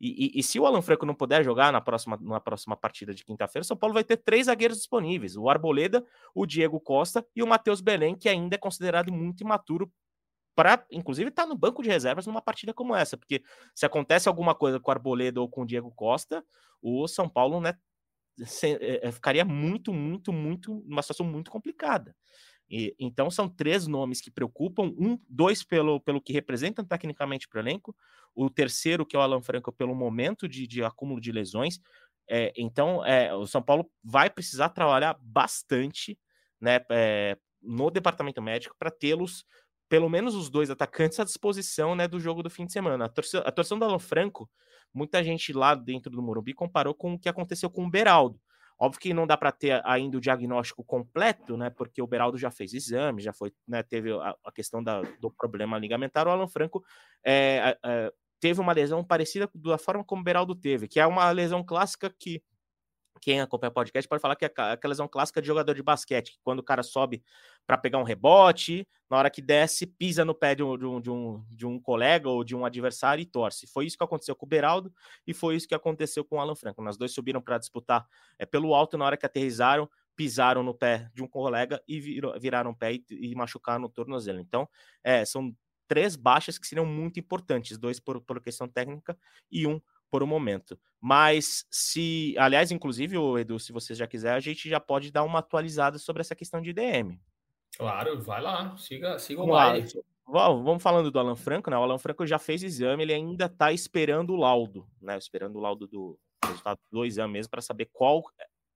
C: E, e, e, se o Alan Franco não puder jogar na próxima, na próxima partida de quinta-feira, São Paulo vai ter três zagueiros disponíveis: o Arboleda, o Diego Costa e o Matheus Belém, que ainda é considerado muito imaturo para, inclusive, estar tá no banco de reservas numa partida como essa, porque se acontece alguma coisa com o Arboleda ou com o Diego Costa, o São Paulo né, se, é, ficaria muito, muito, muito, numa situação muito complicada. E, então são três nomes que preocupam, um, dois pelo, pelo que representam tecnicamente para o elenco, o terceiro, que é o Alan Franco, pelo momento de, de acúmulo de lesões. É, então, é, o São Paulo vai precisar trabalhar bastante né, é, no departamento médico para tê-los, pelo menos os dois atacantes, à disposição né, do jogo do fim de semana. A torcida, a do Alan Franco, muita gente lá dentro do Morumbi comparou com o que aconteceu com o Beraldo. Óbvio que não dá para ter ainda o diagnóstico completo, né? Porque o Beraldo já fez exame, já foi, né? Teve a, a questão da, do problema ligamentar. O Alan Franco é, é, teve uma lesão parecida da forma como o Beraldo teve, que é uma lesão clássica que quem acompanha o podcast pode falar que é aquela lesão clássica de jogador de basquete, que quando o cara sobe para pegar um rebote, na hora que desce, pisa no pé de um, de, um, de, um, de um colega ou de um adversário e torce. Foi isso que aconteceu com o Beraldo e foi isso que aconteceu com o Alan Franco. Nós dois subiram para disputar é, pelo alto, na hora que aterrizaram, pisaram no pé de um colega e viraram o pé e, e machucaram o tornozelo. Então, é, são três baixas que seriam muito importantes, dois por, por questão técnica e um por um momento. Mas se, aliás, inclusive, o Edu, se você já quiser, a gente já pode dar uma atualizada sobre essa questão de DM.
A: Claro, vai lá, siga, siga o baile.
C: Vamos falando do Alan Franco, né? O Alan Franco já fez exame, ele ainda está esperando o laudo, né? Esperando o laudo do resultado do exame mesmo para saber qual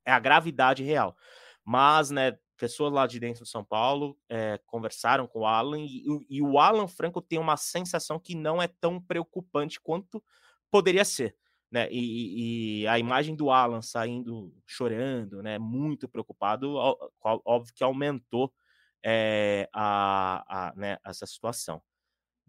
C: é a gravidade real. Mas, né, pessoas lá de dentro de São Paulo é, conversaram com o Alan e, e, o Alan Franco tem uma sensação que não é tão preocupante quanto poderia ser. Né? E, e, a imagem do Alan saindo chorando, né? Muito preocupado, óbvio que aumentou é, a, a, né, essa situação.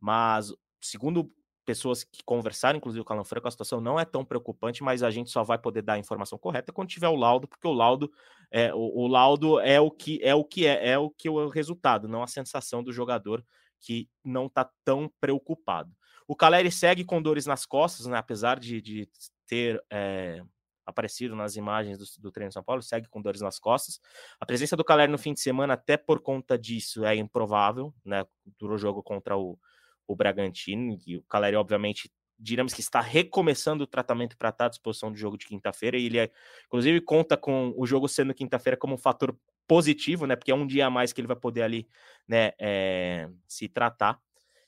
C: Mas, segundo pessoas que conversaram, inclusive o Alan Franco, a situação não é tão preocupante, mas a gente só vai poder dar a informação correta quando tiver o laudo, porque o laudo é o, o laudo é o que é o que é, é o que é o resultado, não a sensação do jogador que não está tão preocupado. O Caleri segue com dores nas costas, né? Apesar de, de ter é, aparecido nas imagens do, do treino de São Paulo, segue com dores nas costas. A presença do Caleri no fim de semana, até por conta disso, é improvável, né? Do jogo contra o, o Bragantino, e o Caleri, obviamente, diremos que está recomeçando o tratamento para estar à disposição do jogo de quinta-feira, e ele, é, inclusive, conta com o jogo sendo quinta-feira como um fator positivo, né? Porque é um dia a mais que ele vai poder ali, né, é, se tratar.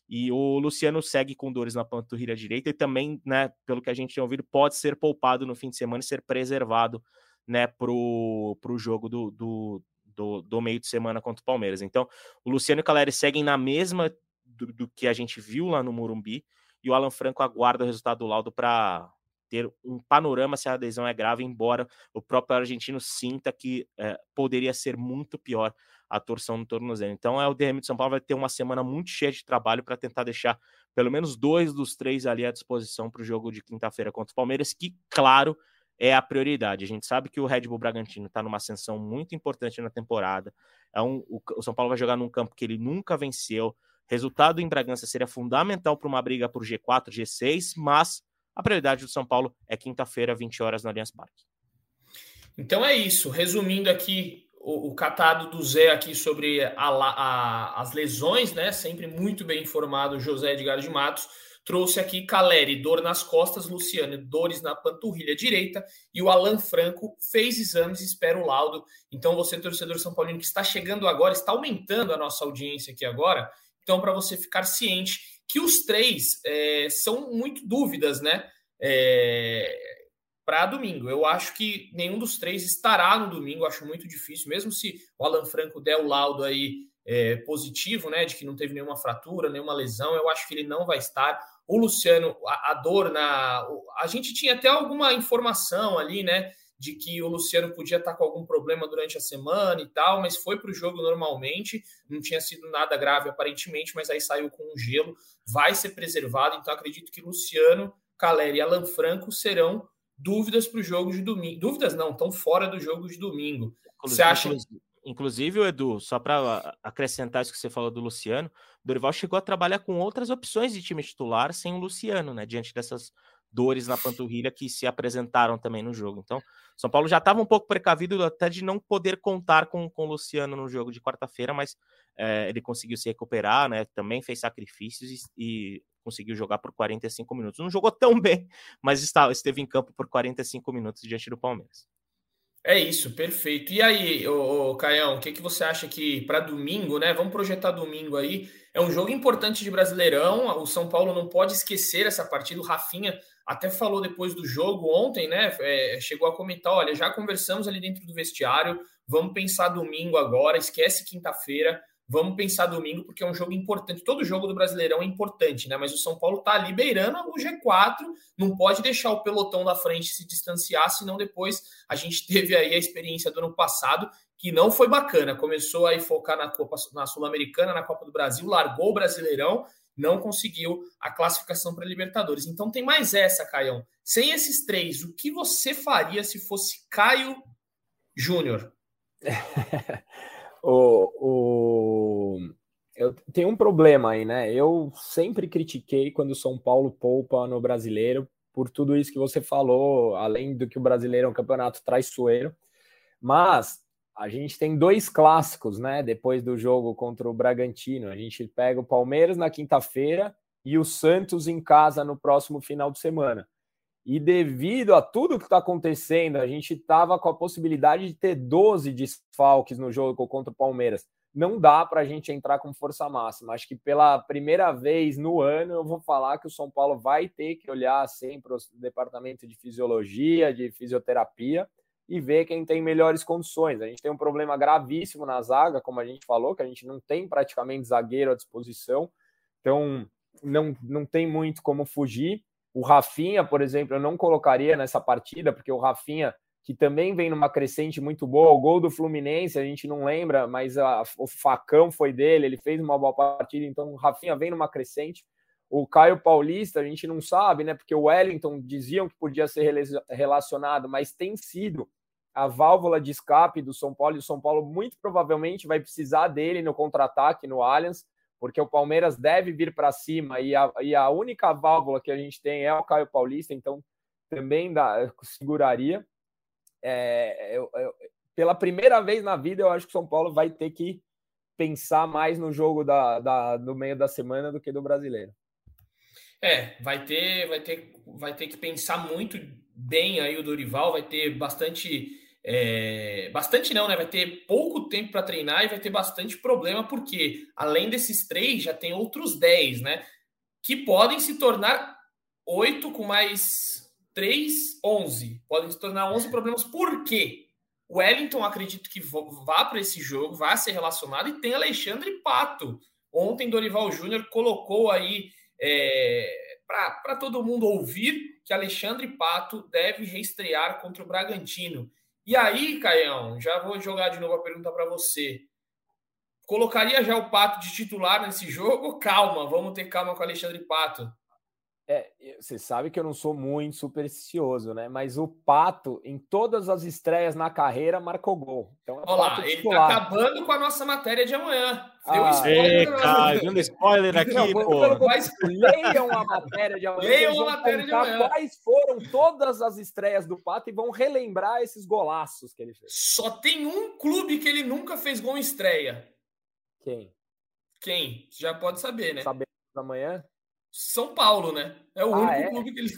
C: E o Luciano segue com dores na panturrilha direita e também, né, pelo que a gente tem ouvido, pode ser poupado no fim de semana e ser preservado, né, pro, pro jogo do, do, do, do meio de semana contra o Palmeiras. Então, o Luciano e o Caleri seguem na mesma do, do, que a gente viu lá no Morumbi e o Alan Franco aguarda o resultado do laudo para ter um panorama se a adesão é grave, embora o próprio argentino sinta que é, poderia ser muito pior a torção no tornozelo. Então, é o DM de São Paulo vai ter uma semana muito cheia de trabalho para tentar deixar pelo menos dois dos três ali à disposição para o jogo de quinta-feira contra o Palmeiras, que, claro, é a prioridade. A gente sabe que o Red Bull Bragantino está numa ascensão muito importante na temporada. É um, o, o, São Paulo vai jogar num campo que ele nunca venceu. Resultado em Bragança seria fundamental para uma briga por G4, G6, mas a prioridade do São Paulo é quinta-feira, 20 horas, no Allianz Parque.
A: Então é isso. Resumindo aqui o, o catado do Zé aqui sobre a, a, as lesões, né? Sempre muito bem informado, José Edgar de Matos. Trouxe aqui Caleri, dor nas costas, Luciano, dores na panturrilha direita, e o Alan Franco fez exames e espera o laudo. Então, você, torcedor São Paulino, que está chegando agora, está aumentando a nossa audiência aqui agora. Então, para você ficar ciente que os três é, são muito dúvidas, né? É, para domingo. Eu acho que nenhum dos três estará no domingo, acho muito difícil, mesmo se o Alan Franco der o laudo aí é, positivo, né, de que não teve nenhuma fratura, nenhuma lesão, eu acho que ele não vai estar. O Luciano, a, a dor na. A gente tinha até alguma informação ali, né, de que o Luciano podia estar com algum problema durante a semana e tal, mas foi para o jogo normalmente, não tinha sido nada grave aparentemente, mas aí saiu com um gelo, vai ser preservado, então acredito que Luciano, Caleri e Alan Franco serão dúvidas para o jogo de domingo. Dúvidas não, estão fora do jogo de domingo. Você acha
C: Inclusive, Edu, só para acrescentar isso que você falou do Luciano, Dorival chegou a trabalhar com outras opções de time titular sem o Luciano, né? Diante dessas dores na panturrilha que se apresentaram também no jogo. Então, São Paulo já estava um pouco precavido até de não poder contar com, com o Luciano no jogo de quarta-feira, mas é, ele conseguiu se recuperar, né? Também fez sacrifícios e, e, conseguiu jogar por 45 minutos. Não jogou tão bem, mas está, esteve em campo por 45 minutos diante do Palmeiras.
A: É isso, perfeito. E aí, ô, ô Caião, o que, que você acha que para domingo, né? Vamos projetar domingo aí. É um jogo importante de Brasileirão. O São Paulo não pode esquecer essa partida. O Rafinha até falou depois do jogo ontem, né? É, chegou a comentar: olha, já conversamos ali dentro do vestiário. Vamos pensar domingo agora, esquece quinta-feira. Vamos pensar domingo, porque é um jogo importante. Todo jogo do Brasileirão é importante, né? Mas o São Paulo tá ali beirando o G4, não pode deixar o pelotão da frente se distanciar, senão depois a gente teve aí a experiência do ano passado, que não foi bacana. Começou aí focar na Copa na Sul-Americana, na Copa do Brasil, largou o Brasileirão, não conseguiu a classificação para Libertadores. Então tem mais essa, Caião. Sem esses três, o que você faria se fosse Caio Júnior?
B: o, o, eu tenho um problema aí, né? Eu sempre critiquei quando o São Paulo poupa no brasileiro por tudo isso que você falou, além do que o brasileiro é um campeonato traiçoeiro. Mas a gente tem dois clássicos, né? Depois do jogo contra o Bragantino. A gente pega o Palmeiras na quinta-feira e o Santos em casa no próximo final de semana. E devido a tudo que está acontecendo, a gente estava com a possibilidade de ter 12 desfalques no jogo contra o Palmeiras. Não dá para a gente entrar com força máxima. Acho que pela primeira vez no ano eu vou falar que o São Paulo vai ter que olhar sempre o departamento de fisiologia, de fisioterapia e ver quem tem melhores condições. A gente tem um problema gravíssimo na zaga, como a gente falou, que a gente não tem praticamente zagueiro à disposição. Então, não, não tem muito como fugir. O Rafinha, por exemplo, eu não colocaria nessa partida, porque o Rafinha, que também vem numa crescente muito boa, o gol do Fluminense, a gente não lembra, mas a, o facão foi dele, ele fez uma boa partida, então o Rafinha vem numa crescente. O Caio Paulista, a gente não sabe, né? Porque o Wellington diziam que podia ser relacionado, mas tem sido a válvula de escape do São Paulo, e o São Paulo muito provavelmente vai precisar dele no contra-ataque no Allianz porque o Palmeiras deve vir para cima e a, e a única válvula que a gente tem é o Caio Paulista, então também dá, seguraria. É, eu, eu, pela primeira vez na vida, eu acho que o São Paulo vai ter que pensar mais no jogo da, da, do meio da semana do que do brasileiro.
A: É, vai ter, vai ter, vai ter que pensar muito bem aí o Dorival, vai ter bastante é, bastante não, né? Vai ter pouco tempo para treinar e vai ter bastante problema, porque além desses três, já tem outros dez, né? Que podem se tornar oito com mais três, onze. Podem se tornar onze problemas. Por quê? O Wellington, acredito que vá para esse jogo, vá ser relacionado, e tem Alexandre Pato. Ontem, Dorival Júnior colocou aí é, para todo mundo ouvir que Alexandre Pato deve reestrear contra o Bragantino. E aí, Caião, já vou jogar de novo a pergunta para você. Colocaria já o Pato de titular nesse jogo? Calma, vamos ter calma com o Alexandre Pato.
B: É, você sabe que eu não sou muito supersticioso, né? Mas o Pato, em todas as estreias na carreira, marcou gol.
A: Então, é Olha lá, ele tá acabando com a nossa matéria de amanhã.
C: Deu ah, spoiler. É, cara, dando spoiler aqui, não, pô.
B: Mas leiam a matéria de amanhã. Leiam a matéria de amanhã. Quais foram todas as estreias do Pato e vão relembrar esses golaços que ele fez.
A: Só tem um clube que ele nunca fez gol em estreia.
B: Quem?
A: Quem? Já pode saber, né?
B: Saber amanhã?
A: São Paulo, né? É o ah, único é? clube que ele.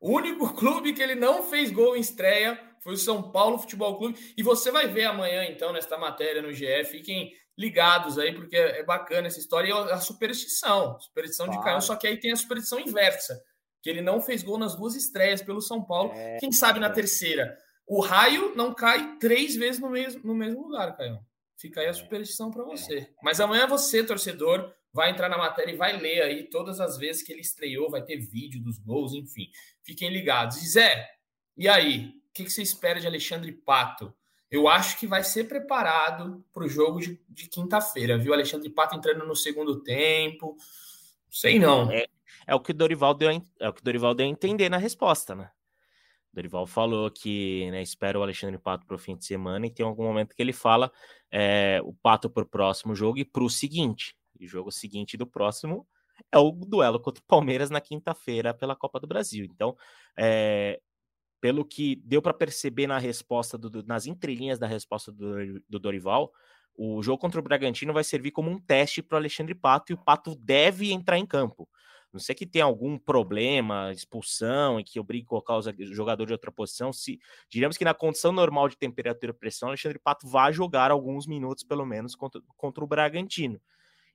A: O único clube que ele não fez gol em estreia foi o São Paulo Futebol Clube. E você vai ver amanhã, então, nesta matéria no GF. Fiquem ligados aí, porque é bacana essa história. E a superstição, superstição claro. de Caio, só que aí tem a superstição inversa, que ele não fez gol nas duas estreias pelo São Paulo. É, Quem sabe na é. terceira? O raio não cai três vezes no mesmo, no mesmo lugar, Caio. Fica aí a é. superstição para você. É. Mas amanhã você, torcedor, vai entrar na matéria e vai ler aí todas as vezes que ele estreou, vai ter vídeo dos gols, enfim. Fiquem ligados. E Zé, e aí? que, que você espera de Alexandre Pato? Eu acho que vai ser preparado para o jogo de, de quinta-feira, viu? Alexandre Pato entrando no segundo tempo. Sei não.
C: É, é o que Dorival deu, é o que Dorival deu a entender na resposta, né? Dorival falou que né, espera o Alexandre Pato para o fim de semana e tem algum momento que ele fala é, o Pato para o próximo jogo e para o seguinte. E o jogo seguinte do próximo é o duelo contra o Palmeiras na quinta-feira pela Copa do Brasil. Então, é, pelo que deu para perceber na resposta, do, nas entrelinhas da resposta do, do, Dorival, o jogo contra o Bragantino vai servir como um teste para o Alexandre Pato e o Pato deve entrar em campo. Não sei que tem algum problema, expulsão, e que obrigue a colocar o jogador de outra posição. Se diríamos que na condição normal de temperatura e pressão, Alexandre Pato vai jogar alguns minutos, pelo menos, contra, contra o Bragantino.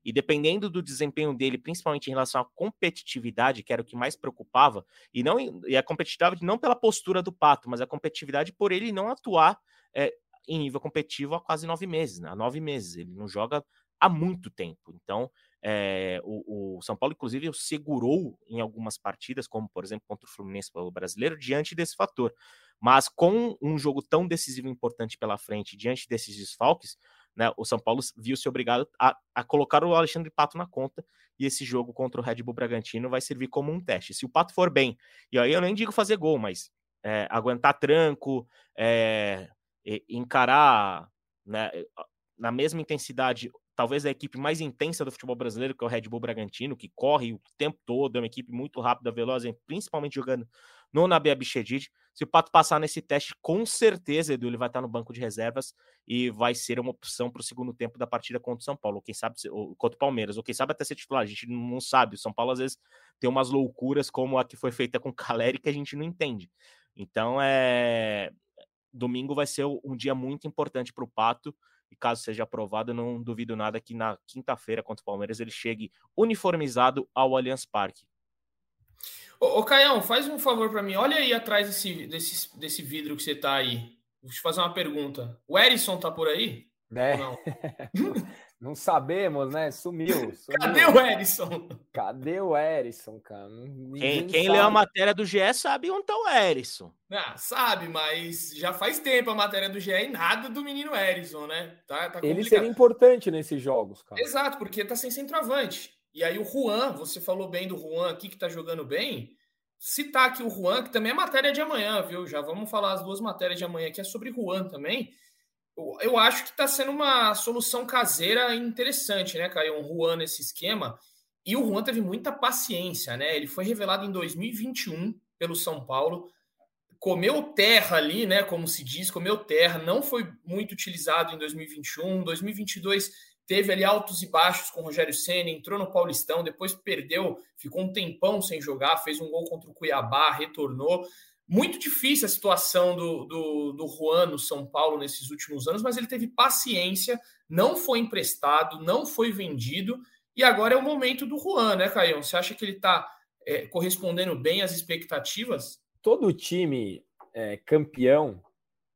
C: E dependendo do desempenho dele, principalmente em relação à competitividade, que era o que mais preocupava, e não e a competitividade não pela postura do Pato, mas a competitividade por ele não atuar é, em nível competitivo há quase nove meses, né? há nove meses. Ele não joga há muito tempo. Então, é, o, o, São Paulo, inclusive, segurou em algumas partidas, como por exemplo contra o Fluminense o brasileiro, diante desse fator. Mas com um jogo tão decisivo e importante pela frente, diante desses desfalques, né, o São Paulo viu-se obrigado a, a, colocar o Alexandre Pato na conta e esse jogo contra o Red Bull Bragantino vai servir como um teste. Se o Pato for bem, e aí eu nem digo fazer gol, mas é, aguentar tranco, é, encarar né, na mesma intensidade, talvez a equipe mais intensa do futebol brasileiro, que é o Red Bull Bragantino, que corre o tempo todo, é uma equipe muito rápida, veloz, principalmente jogando no Nabi Abichedid. Se o Pato passar nesse teste, com certeza, Edu, ele vai estar no banco de reservas e vai ser uma opção para o segundo tempo da partida contra o São Paulo, ou quem sabe ou, contra o Palmeiras, ou quem sabe até ser titular. A gente não sabe. O São Paulo às vezes tem umas loucuras como a que foi feita com o Caleri que a gente não entende. Então, é domingo vai ser um dia muito importante para o Pato. E caso seja aprovado, não duvido nada que na quinta-feira contra o Palmeiras ele chegue uniformizado ao Allianz Parque.
A: Ô, ô Caião, faz um favor para mim. Olha aí atrás desse, desse, desse vidro que você tá aí. Vou te fazer uma pergunta. O Erison tá por aí?
B: É. Não? não sabemos, né? Sumiu, sumiu.
A: Cadê o Erison?
B: Cadê o Erison, cara?
C: quem, quem leu a matéria do GE sabe onde tá o Erison.
A: Ah, sabe, mas já faz tempo a matéria do GE e nada do menino Erison, né? Tá,
B: tá Ele seria importante nesses jogos, cara.
A: Exato, porque tá sem centroavante. E aí o Juan, você falou bem do Juan aqui que tá jogando bem. Citar aqui o Juan, que também é matéria de amanhã, viu? Já vamos falar as duas matérias de amanhã que é sobre Juan também. Eu, eu acho que está sendo uma solução caseira interessante, né, Caio? Um Juan nesse esquema. E o Juan teve muita paciência, né? Ele foi revelado em 2021 pelo São Paulo. Comeu terra ali, né? Como se diz, comeu terra. Não foi muito utilizado em 2021. 2022 teve ali altos e baixos com o Rogério Senna, entrou no Paulistão, depois perdeu, ficou um tempão sem jogar, fez um gol contra o Cuiabá, retornou. Muito difícil a situação do, do, do Juan no São Paulo nesses últimos anos, mas ele teve paciência, não foi emprestado, não foi vendido, e agora é o momento do Juan, né, Caio? Você acha que ele está é, correspondendo bem às expectativas?
B: Todo time é, campeão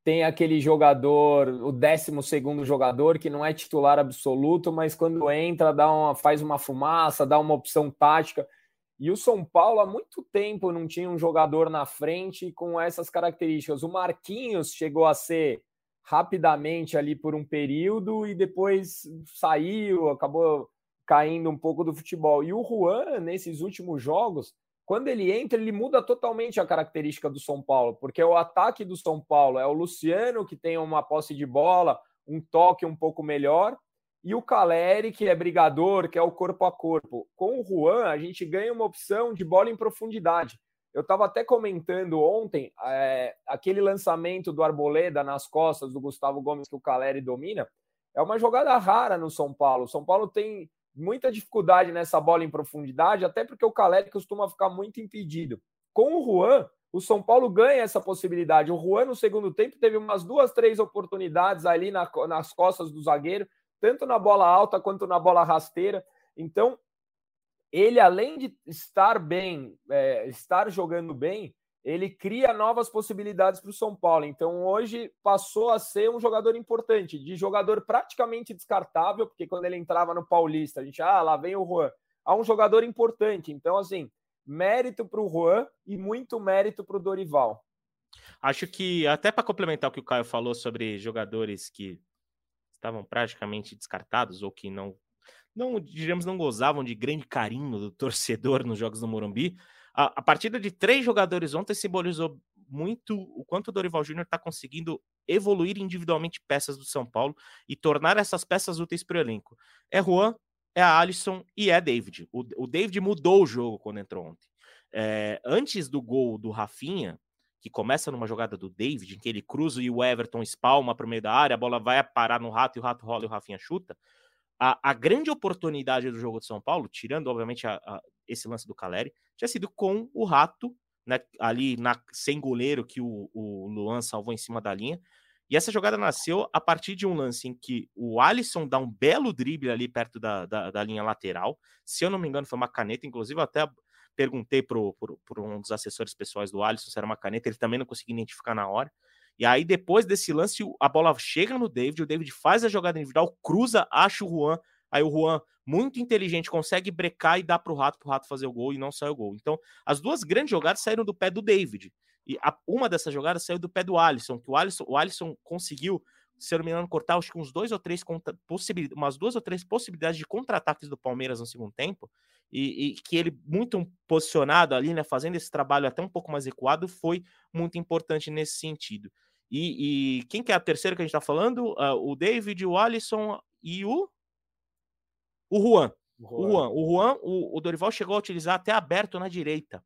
B: tem aquele jogador, o 12 segundo jogador, que não é titular absoluto, mas quando entra, dá uma, faz uma fumaça, dá uma opção tática. E o São Paulo há muito tempo não tinha um jogador na frente com essas características. O Marquinhos chegou a ser rapidamente ali por um período e depois saiu, acabou caindo um pouco do futebol. E o Juan, nesses últimos jogos, quando ele entra, ele muda totalmente a característica do São Paulo, porque o ataque do São Paulo é o Luciano, que tem uma posse de bola, um toque um pouco melhor, e o Caleri, que é brigador, que é o corpo a corpo. Com o Juan, a gente ganha uma opção de bola em profundidade. Eu estava até comentando ontem é, aquele lançamento do Arboleda nas costas do Gustavo Gomes que o Caleri domina. É uma jogada rara no São Paulo. O São Paulo tem muita dificuldade nessa bola em profundidade, até porque o Caleri costuma ficar muito impedido. Com o Juan, o São Paulo ganha essa possibilidade. O Juan, no segundo tempo, teve umas duas, três oportunidades ali na, nas costas do zagueiro, tanto na bola alta quanto na bola rasteira. Então, ele, além de estar bem, é, estar jogando bem, ele cria novas possibilidades para o São Paulo. Então, hoje passou a ser um jogador importante, de jogador praticamente descartável, porque quando ele entrava no Paulista, a gente, ah, lá vem o Juan, a um jogador importante. Então, assim, mérito para o Juan e muito mérito para o Dorival.
C: Acho que, até para complementar o que o Caio falou sobre jogadores que estavam praticamente descartados ou que não, não diríamos, não gozavam de grande carinho do torcedor nos jogos do Morumbi, a, a partida de três jogadores ontem simbolizou muito o quanto o Dorival Júnior está conseguindo evoluir individualmente peças do São Paulo e tornar essas peças úteis para o elenco. É Juan, é Alisson e é David. O, o David mudou o jogo quando entrou ontem. É, antes do gol do Rafinha, que começa numa jogada do David, em que ele cruza e o Everton espalma para o meio da área, a bola vai parar no rato e o rato rola e o Rafinha chuta. A, a grande oportunidade do jogo de São Paulo, tirando obviamente a, a, esse lance do Caleri, tinha sido com o rato né, ali na, sem goleiro que o, o Luan salvou em cima da linha. E essa jogada nasceu a partir de um lance em que o Alisson dá um belo drible ali perto da, da, da linha lateral. Se eu não me engano, foi uma caneta. Inclusive, até perguntei para um dos assessores pessoais do Alisson se era uma caneta. Ele também não conseguia identificar na hora. E aí, depois desse lance, a bola chega no David. O David faz a jogada individual, cruza, acha o Juan. Aí o Juan, muito inteligente, consegue brecar e dar para o Rato, para o Rato fazer o gol e não sai o gol. Então, as duas grandes jogadas saíram do pé do David. E a, uma dessas jogadas saiu do pé do Alisson, que o Alisson, o Alisson conseguiu, se eu não me engano, cortar acho que uns dois ou três possibilidades, umas duas ou três possibilidades de contra-ataques do Palmeiras no segundo tempo, e, e, que ele, muito posicionado ali, né, fazendo esse trabalho até um pouco mais equado, foi muito importante nesse sentido. E, e quem que é a terceira que a gente está falando? Uh, o David, o Alisson e o. O Juan. O Juan. O, Juan. o, o Dorival chegou a utilizar até aberto na direita,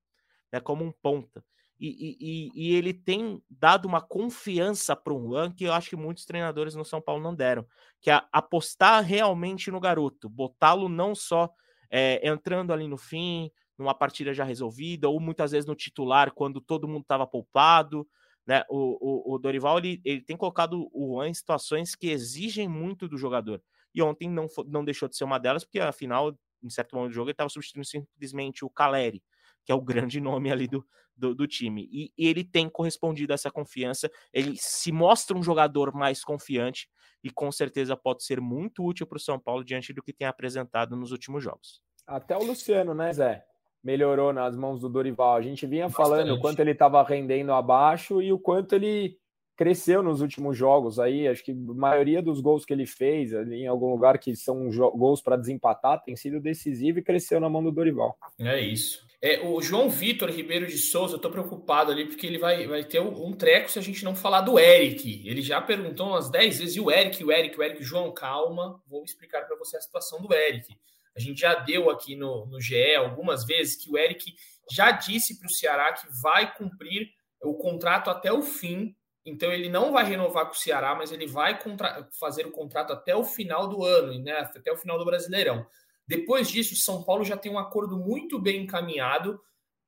C: né, como um ponta. E, e, e, ele tem dado uma confiança para o Juan que eu acho que muitos treinadores no São Paulo não deram, que é apostar realmente no garoto, botá-lo não só é, entrando ali no fim, numa partida já resolvida, ou muitas vezes no titular quando todo mundo estava poupado. Né? O, o, o Dorival ele, ele tem colocado o Juan em situações que exigem muito do jogador. E ontem não, não deixou de ser uma delas, porque afinal, em certo momento do jogo, ele estava substituindo simplesmente o Caleri que é o grande nome ali do, do, do time. E, e, ele tem correspondido a essa confiança, ele se mostra um jogador mais confiante e com certeza pode ser muito útil para o São Paulo diante do que tem apresentado nos últimos jogos.
B: Até o Luciano, né, Zé? Melhorou nas mãos do Dorival. A gente vinha Bastante. falando o quanto ele estava rendendo abaixo e o quanto ele cresceu nos últimos jogos aí. Acho que a maioria dos gols que ele fez ali em algum lugar que são gols para desempatar tem sido decisivo e cresceu na mão do Dorival.
A: É isso. É, o João Vitor Ribeiro de Souza, eu tô preocupado ali, porque ele vai, vai ter um treco se a gente não falar do Eric. Ele já perguntou umas 10 vezes, e o Eric, o Eric, o Eric, João, calma, vou explicar para você a situação do Eric. A gente já deu aqui no, no GE algumas vezes que o Eric já disse para o Ceará que vai cumprir o contrato até o fim. Então ele não vai renovar com o Ceará, mas ele vai fazer o contrato até o final do ano, né? Até o final do Brasileirão. Depois disso, o São Paulo já tem um acordo muito bem encaminhado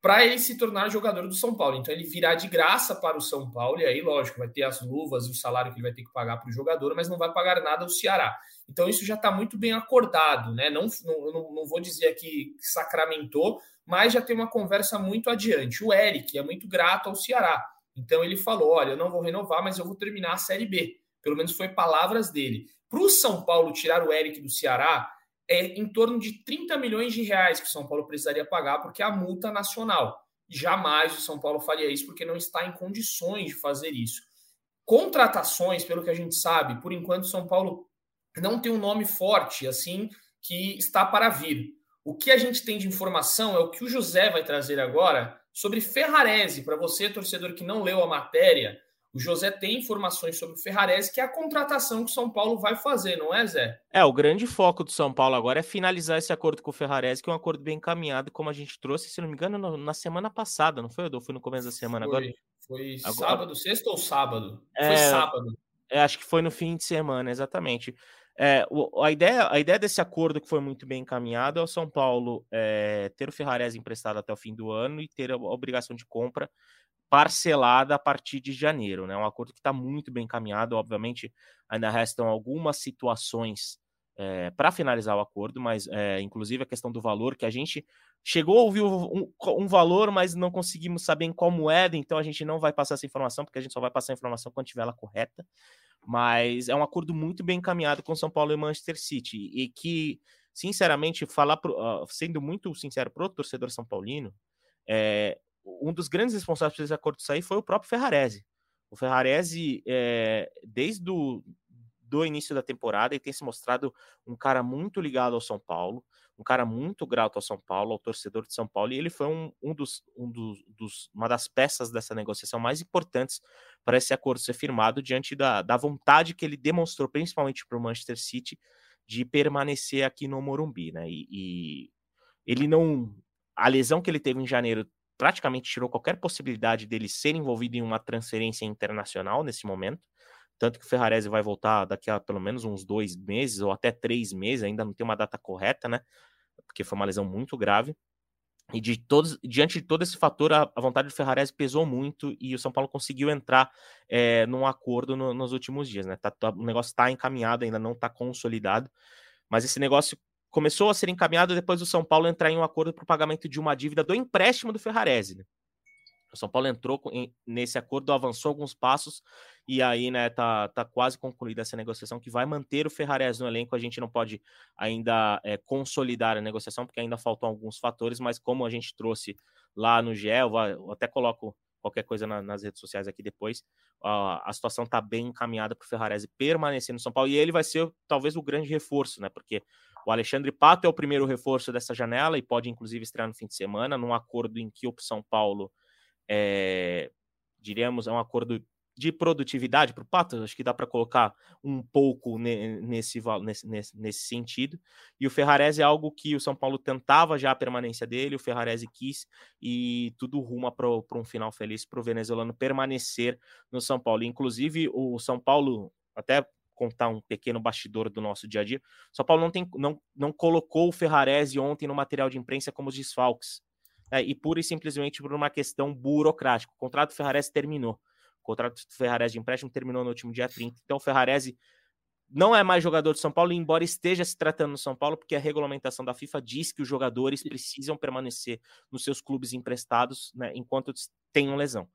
A: para ele se tornar jogador do São Paulo. Então ele virá de graça para o São Paulo, e aí, lógico, vai ter as luvas o salário que ele vai ter que pagar para o jogador, mas não vai pagar nada ao Ceará. Então isso já está muito bem acordado, né? Não, não, não vou dizer aqui que sacramentou, mas já tem uma conversa muito adiante. O Eric é muito grato ao Ceará. Então ele falou: olha, eu não vou renovar, mas eu vou terminar a Série B. Pelo menos foi palavras dele. Para o São Paulo tirar o Eric do Ceará, é em torno de 30 milhões de reais que o São Paulo precisaria pagar, porque é a multa nacional. Jamais o São Paulo faria isso, porque não está em condições de fazer isso. Contratações, pelo que a gente sabe, por enquanto o São Paulo não tem um nome forte assim que está para vir. O que a gente tem de informação é o que o José vai trazer agora sobre Ferrarese. Para você, torcedor que não leu a matéria, o José tem informações sobre o Ferrarese, que é a contratação que o São Paulo vai fazer, não é, Zé?
C: É, o grande foco do São Paulo agora é finalizar esse acordo com o Ferrarese, que é um acordo bem encaminhado, como a gente trouxe, se não me engano, na semana passada, não foi, Adolfo? Foi no começo da semana
A: foi,
C: agora?
A: Foi agora... sábado, sexta ou sábado?
C: É...
A: Foi sábado.
C: É, acho que foi no fim de semana, exatamente. É, a, ideia, a ideia desse acordo que foi muito bem encaminhado é o São Paulo é, ter o Ferrarese emprestado até o fim do ano e ter a obrigação de compra parcelada a partir de janeiro, né? Um acordo que está muito bem encaminhado, obviamente ainda restam algumas situações é, para finalizar o acordo, mas é, inclusive a questão do valor, que a gente chegou a ouvir um, um, valor, mas não conseguimos saber em qual moeda, então a gente não vai passar essa informação, porque a gente só vai passar a informação quando tiver ela correta. Mas é um acordo muito bem encaminhado com São Paulo e Manchester City, e que, sinceramente, falar pro, uh, sendo muito sincero para o torcedor São Paulino, é, um dos grandes responsáveis por esse acordo sair foi o próprio Ferrarese. O Ferrarese, é, desde o do início da temporada, ele tem se mostrado um cara muito ligado ao São Paulo, um cara muito grato ao São Paulo, ao torcedor de São Paulo, e ele foi um, um, dos, um dos, dos, uma das peças dessa negociação mais importantes para esse acordo ser firmado, diante da, da vontade que ele demonstrou, principalmente para o Manchester City, de permanecer aqui no Morumbi, né? E, e ele não. A lesão que ele teve em janeiro praticamente tirou qualquer possibilidade dele ser envolvido em uma transferência internacional nesse momento. Tanto que o Ferrarese vai voltar daqui a pelo menos uns dois meses ou até três meses, ainda não tem uma data correta, né? Porque foi uma lesão muito grave. E de todos, diante de todo esse fator, a, a vontade do Ferrarese pesou muito e o São Paulo conseguiu entrar é, num acordo no, nos últimos dias, né? Tá, tá, o negócio está encaminhado, ainda não está consolidado, mas esse negócio começou a ser encaminhado depois do São Paulo entrar em um acordo para o pagamento de uma dívida do empréstimo do Ferrarese. Né? O São Paulo entrou nesse acordo, avançou alguns passos e aí, né, tá, tá quase concluída essa negociação que vai manter o Ferrarese no elenco. A gente não pode ainda é, consolidar a negociação, porque ainda faltam alguns fatores, mas como a gente trouxe lá no GEL, eu até coloco qualquer coisa na, nas redes sociais aqui depois, uh, a situação tá bem encaminhada para o Ferrarese permanecer no São Paulo e ele vai ser talvez o grande reforço, né? Porque o Alexandre Pato é o primeiro reforço dessa janela e pode inclusive estrear no fim de semana, num acordo em que o São Paulo é, diríamos, é um acordo de produtividade para o Pato, acho que dá para colocar um pouco nesse, nesse, nesse, sentido. E o Ferrarese é algo que o São Paulo tentava já a permanência dele, o Ferrarese quis, e tudo ruma para um final feliz para o venezuelano permanecer no São Paulo. Inclusive, o São Paulo, até contar um pequeno bastidor do nosso dia a dia, o São Paulo não, tem, não, não colocou o Ferrarese ontem no material de imprensa como os desfalques é, e pura e simplesmente por uma questão burocrática. O contrato do Ferrarese terminou. O contrato do Ferrarese de empréstimo terminou no último dia 30. Então o Ferrarese não é mais jogador de São Paulo, embora esteja se tratando no São Paulo, porque a regulamentação da FIFA diz que os jogadores precisam permanecer nos seus clubes emprestados né, enquanto tenham lesão.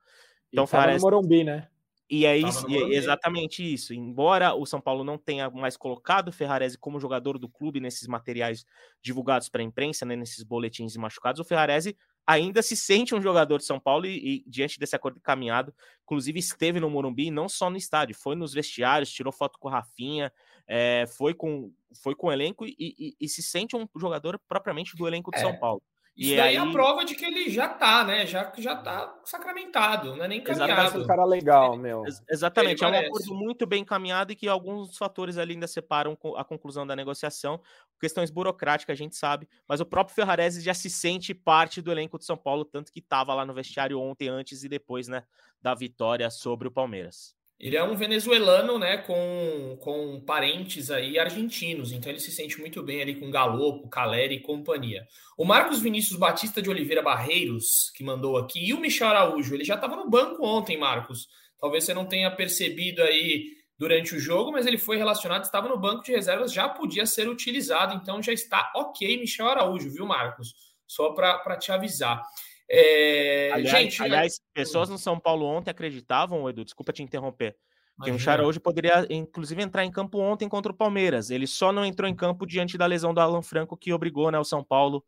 B: Então, e Ferrarese... no Morumbi, né?
C: E é isso, e é exatamente isso. Embora o São Paulo não tenha mais colocado o Ferrarese como jogador do clube nesses materiais divulgados para a imprensa, né, nesses boletins de machucados, o Ferrarese ainda se sente um jogador de São Paulo e, e, diante desse acordo caminhado, inclusive esteve no Morumbi, não só no estádio, foi nos vestiários, tirou foto com o Rafinha, é, foi com foi com o elenco e, e, e, se sente um jogador propriamente do elenco de é. São Paulo.
A: Isso e daí é aí... é a prova de que ele já tá, né? Já, já tá sacramentado, não é nem caminhado. Exatamente,
B: um cara legal, meu.
C: Exatamente, é um acordo muito bem encaminhado e que alguns fatores ali ainda separam a conclusão da negociação. Questões burocráticas, a gente sabe, mas o próprio Ferrarese já se sente parte do elenco de São Paulo, tanto que estava lá no vestiário ontem, antes e depois, né, da vitória sobre o Palmeiras.
A: Ele é um venezuelano, né, com, com parentes aí argentinos, então ele se sente muito bem ali com Galopo, Caleri e companhia. O Marcos Vinícius Batista de Oliveira Barreiros, que mandou aqui, e o Michel Araújo, ele já estava no banco ontem, Marcos. Talvez você não tenha percebido aí durante o jogo, mas ele foi relacionado, estava no banco de reservas, já podia ser utilizado, então já está ok, Michel Araújo, viu, Marcos? Só para te avisar.
C: É... Aliás, gente, aliás pessoas no São Paulo ontem acreditavam, Edu, desculpa te interromper, que o Chara hoje poderia, inclusive, entrar em campo ontem contra o Palmeiras. Ele só não entrou em campo diante da lesão do Alan Franco, que obrigou né, o São Paulo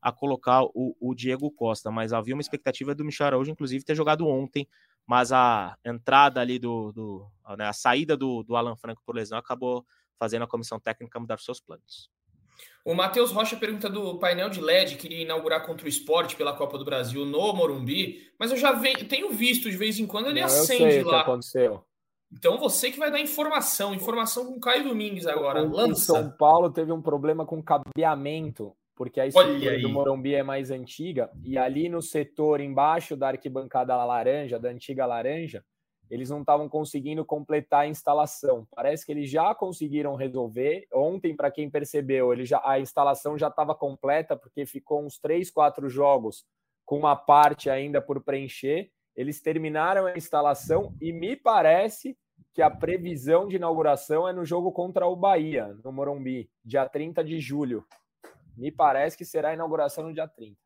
C: a colocar o, o Diego Costa. Mas havia uma expectativa do Michel Araújo, inclusive, ter jogado ontem. Mas a entrada ali do. do né, a saída do, do Alan Franco por lesão acabou fazendo a comissão técnica mudar seus planos.
A: O Matheus Rocha pergunta do painel de LED, queria inaugurar contra o esporte pela Copa do Brasil no Morumbi, mas eu já venho, tenho visto de vez em quando ele Não, acende eu sei lá. O que aconteceu. Então você que vai dar informação, informação com Caio Domingues agora. O, Lança.
B: São Paulo teve um problema com cabeamento, porque a estrutura do Morumbi é mais antiga, e ali no setor embaixo da arquibancada laranja, da antiga laranja, eles não estavam conseguindo completar a instalação. Parece que eles já conseguiram resolver. Ontem, para quem percebeu, ele já, a instalação já estava completa, porque ficou uns três, quatro jogos com uma parte ainda por preencher. Eles terminaram a instalação e me parece que a previsão de inauguração é no jogo contra o Bahia, no Morumbi, dia 30 de julho. Me parece que será a inauguração no dia 30.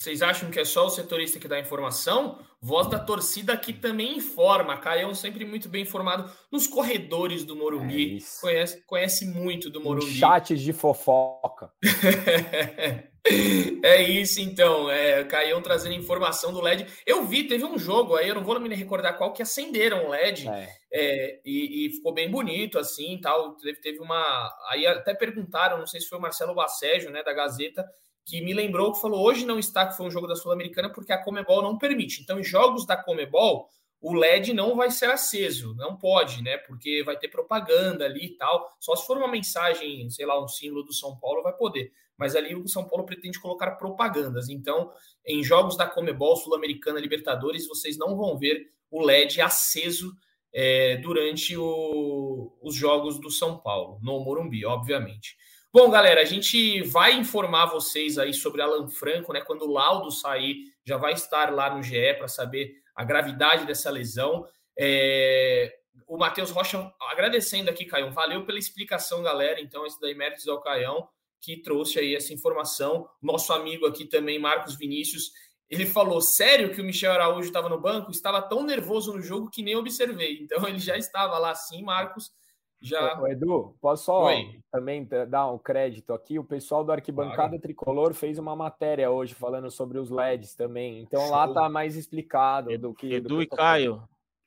A: Vocês acham que é só o setorista que dá informação? Voz da torcida que também informa. Caião sempre muito bem informado nos corredores do Morumbi. É conhece, conhece muito do Morumbi.
B: Chats de fofoca.
A: é isso, então. É, Caião trazendo informação do LED. Eu vi, teve um jogo aí, eu não vou me recordar qual, que acenderam o LED é. É, e, e, ficou bem bonito, assim, tal. Teve, teve uma... Aí até perguntaram, não sei se foi o Marcelo Bacejo, né, da Gazeta, que me lembrou que falou hoje não está, que foi um jogo da Sul-Americana, porque a Comebol não permite. Então, em jogos da Comebol, o LED não vai ser aceso, não pode, né? Porque vai ter propaganda ali e tal. Só se for uma mensagem, sei lá, um símbolo do São Paulo, vai poder. Mas ali o São Paulo pretende colocar propagandas. Então, em jogos da Comebol, Sul-Americana, Libertadores, vocês não vão ver o LED aceso é, durante o, os jogos do São Paulo, no Morumbi, obviamente. Bom, galera, a gente vai informar vocês aí sobre Alan Franco, né? Quando o laudo sair, já vai estar lá no GE para saber a gravidade dessa lesão. É... O Matheus Rocha agradecendo aqui, Caião. Valeu pela explicação, galera. Então, esse daí, méritos ao Caião, que trouxe aí essa informação. Nosso amigo aqui também, Marcos Vinícius, ele falou: sério que o Michel Araújo estava no banco? Estava tão nervoso no jogo que nem observei. Então, ele já estava lá sim, Marcos. Já.
B: Ô, Edu, posso só Oi. também dar um crédito aqui? O pessoal do Arquibancada claro. Tricolor fez uma matéria hoje falando sobre os LEDs também. Então Show. lá tá mais explicado do que.
C: Edu
B: do
C: e Caio.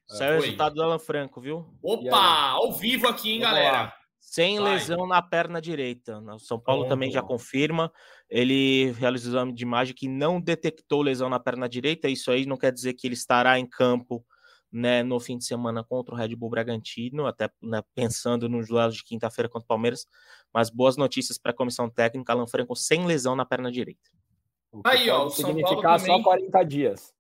C: É. Saiu o resultado do Alan Franco, viu?
A: Opa! Ao vivo aqui, hein, Vamos galera? Lá.
C: Sem Vai. lesão na perna direita. O São Paulo também já confirma. Ele realizou o exame de imagem que não detectou lesão na perna direita. Isso aí não quer dizer que ele estará em campo né, no fim de semana contra o Red Bull Bragantino, até né, pensando no duelo de quinta-feira contra o Palmeiras. Mas boas notícias para a comissão técnica, Alan Franco sem lesão na perna direita.
B: Aí, ó, o São Paulo também... só 40 dias.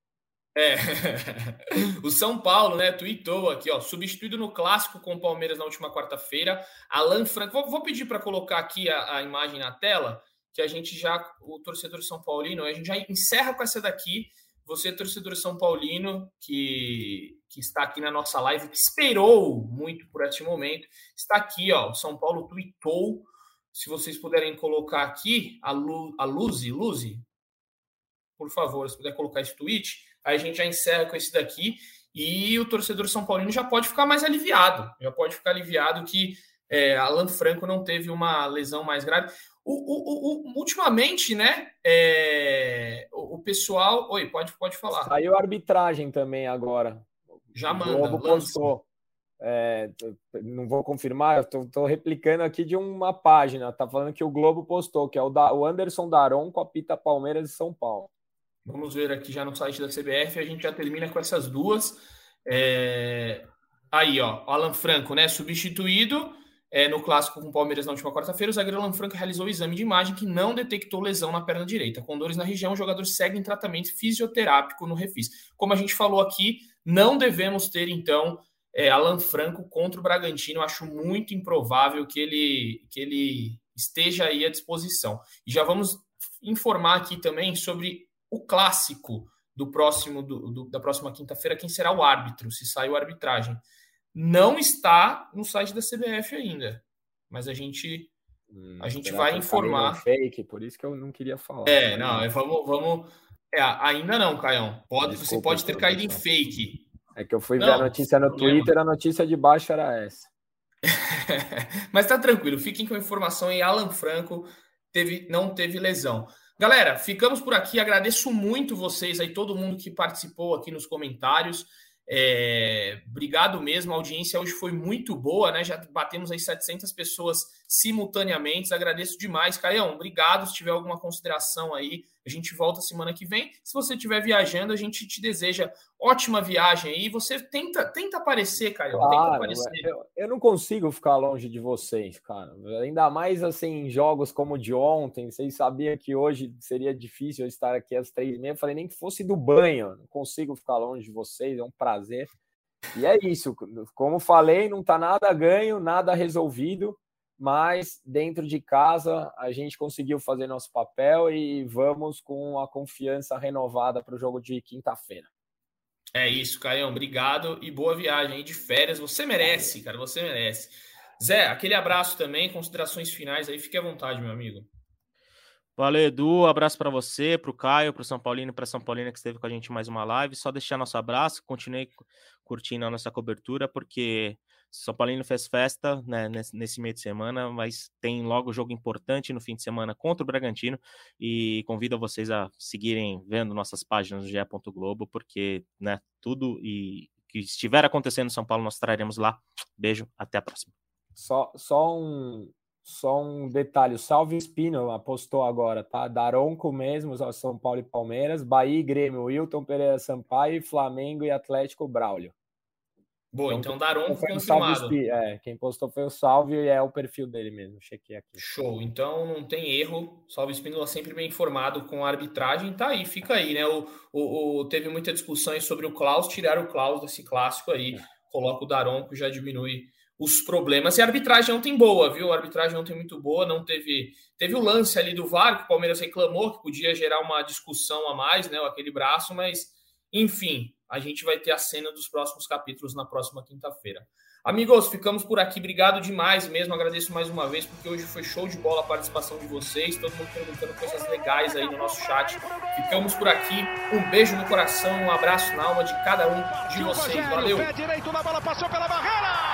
A: É. o São Paulo, né, tweetou aqui, ó, substituído no clássico com o Palmeiras na última quarta-feira, Alan Franco. Vou, vou pedir para colocar aqui a, a, imagem na tela, que a gente já, o torcedor São Paulino, a gente já encerra com essa daqui. Você, torcedor São Paulino, que que está aqui na nossa live, que esperou muito por este momento, está aqui, ó. O São Paulo tweetou. Se vocês puderem colocar aqui a, Lu, a Luzi, Luzi, por favor, se puder colocar esse tweet, aí a gente já encerra com esse daqui e o torcedor São Paulino já pode ficar mais aliviado, já pode ficar aliviado que é, Alan Franco não teve uma lesão mais grave. O, o, o, ultimamente, né? É, o, pessoal. Oi, pode, pode falar.
B: Saiu arbitragem também agora.
A: Já manda. O Globo
B: postou. É, não vou confirmar, eu tô, replicando aqui de uma página. Tá falando que o Globo postou, que é o, da, o Anderson Daron com a Pita Palmeiras de São Paulo.
A: Vamos ver aqui já no site da CBF. A gente já termina com essas duas. É... Aí, ó, Alan Franco, né? Substituído é, no clássico com o Palmeiras na última quarta-feira, o zagueiro Alan Franco realizou o exame de imagem que não detectou lesão na perna direita. Com dores na região, o jogador segue em tratamento fisioterápico no refis. Como a gente falou aqui, não devemos ter, então, é, Alan Franco contra o Bragantino. Eu acho muito improvável que ele, que ele esteja aí à disposição. E já vamos informar aqui também sobre o clássico do próximo do, do, da próxima quinta-feira, quem será o árbitro, se saiu a arbitragem não está no site da CBF ainda. Mas a gente hum, a gente vai informar.
B: Fake, por isso que eu não queria falar.
A: É, não, é, vamos, vamos. É, ainda não, Caião. Pode, Desculpa, você pode ter caído em fake.
B: É que eu fui não, ver a notícia no Twitter, a notícia de baixo era essa.
A: Mas tá tranquilo, fiquem com a informação em Alan Franco teve, não teve lesão. Galera, ficamos por aqui. Agradeço muito vocês aí, todo mundo que participou aqui nos comentários. É, obrigado mesmo, a audiência hoje foi muito boa, né? Já batemos aí 700 pessoas simultaneamente. Agradeço demais, Caião. Obrigado. Se tiver alguma consideração aí, a gente volta semana que vem. Se você estiver viajando, a gente te deseja ótima viagem aí. Você tenta, tenta aparecer, Caião. Claro, tenta aparecer.
B: Eu, eu, não consigo ficar longe de vocês, cara. Ainda mais assim em jogos como o de ontem. Vocês sabiam que hoje seria difícil eu estar aqui às três e meia. Eu falei nem que fosse do banho. Não consigo ficar longe de vocês. É um prazer. E é isso. Como falei, não está nada ganho, nada resolvido mas dentro de casa a gente conseguiu fazer nosso papel e vamos com a confiança renovada para o jogo de quinta-feira.
A: É isso, Caião. Obrigado e boa viagem aí de férias. Você merece, cara, você merece. Zé, aquele abraço também, considerações finais aí, fique à vontade, meu amigo.
C: Valeu, Edu. Abraço para você, para o Caio, para o São Paulino e para São Paulina que esteve com a gente mais uma live. Só deixar nosso abraço, continue curtindo a nossa cobertura, porque São Paulino fez festa né, nesse meio de semana, mas tem logo jogo importante no fim de semana contra o Bragantino e convido vocês a seguirem vendo nossas páginas no GE. Globo, porque né, tudo e que estiver acontecendo em São Paulo nós traremos lá. Beijo, até a próxima.
B: Só, só um, só um detalhe, o Salve Espino apostou agora, tá? Daronco mesmo, São Paulo e Palmeiras, Bahia e Grêmio, Wilton Pereira Sampaio, Flamengo e Atlético Braulio.
A: Boa, então, então Daronco confirmado.
B: É, quem postou foi o Salve e é o perfil dele mesmo, chequei aqui.
A: Show, então não tem erro, Salve Espínola sempre bem informado com a arbitragem, tá aí, fica aí, né? O, o, o teve muita discussão sobre o Klaus, tirar o Klaus desse clássico aí, coloca o Daronco, já diminui os problemas. E a arbitragem ontem boa, viu? A arbitragem ontem muito boa, não teve. Teve o lance ali do VAR, que o Palmeiras reclamou, que podia gerar uma discussão a mais, né? Aquele braço, mas enfim, a gente vai ter a cena dos próximos capítulos na próxima quinta-feira. Amigos, ficamos por aqui. Obrigado demais mesmo. Agradeço mais uma vez, porque hoje foi show de bola a participação de vocês. Todo mundo perguntando coisas legais aí no nosso chat. Ficamos por aqui. Um beijo no coração, um abraço na alma de cada um de vocês. Valeu! Pé direito na bola, passou pela barreira!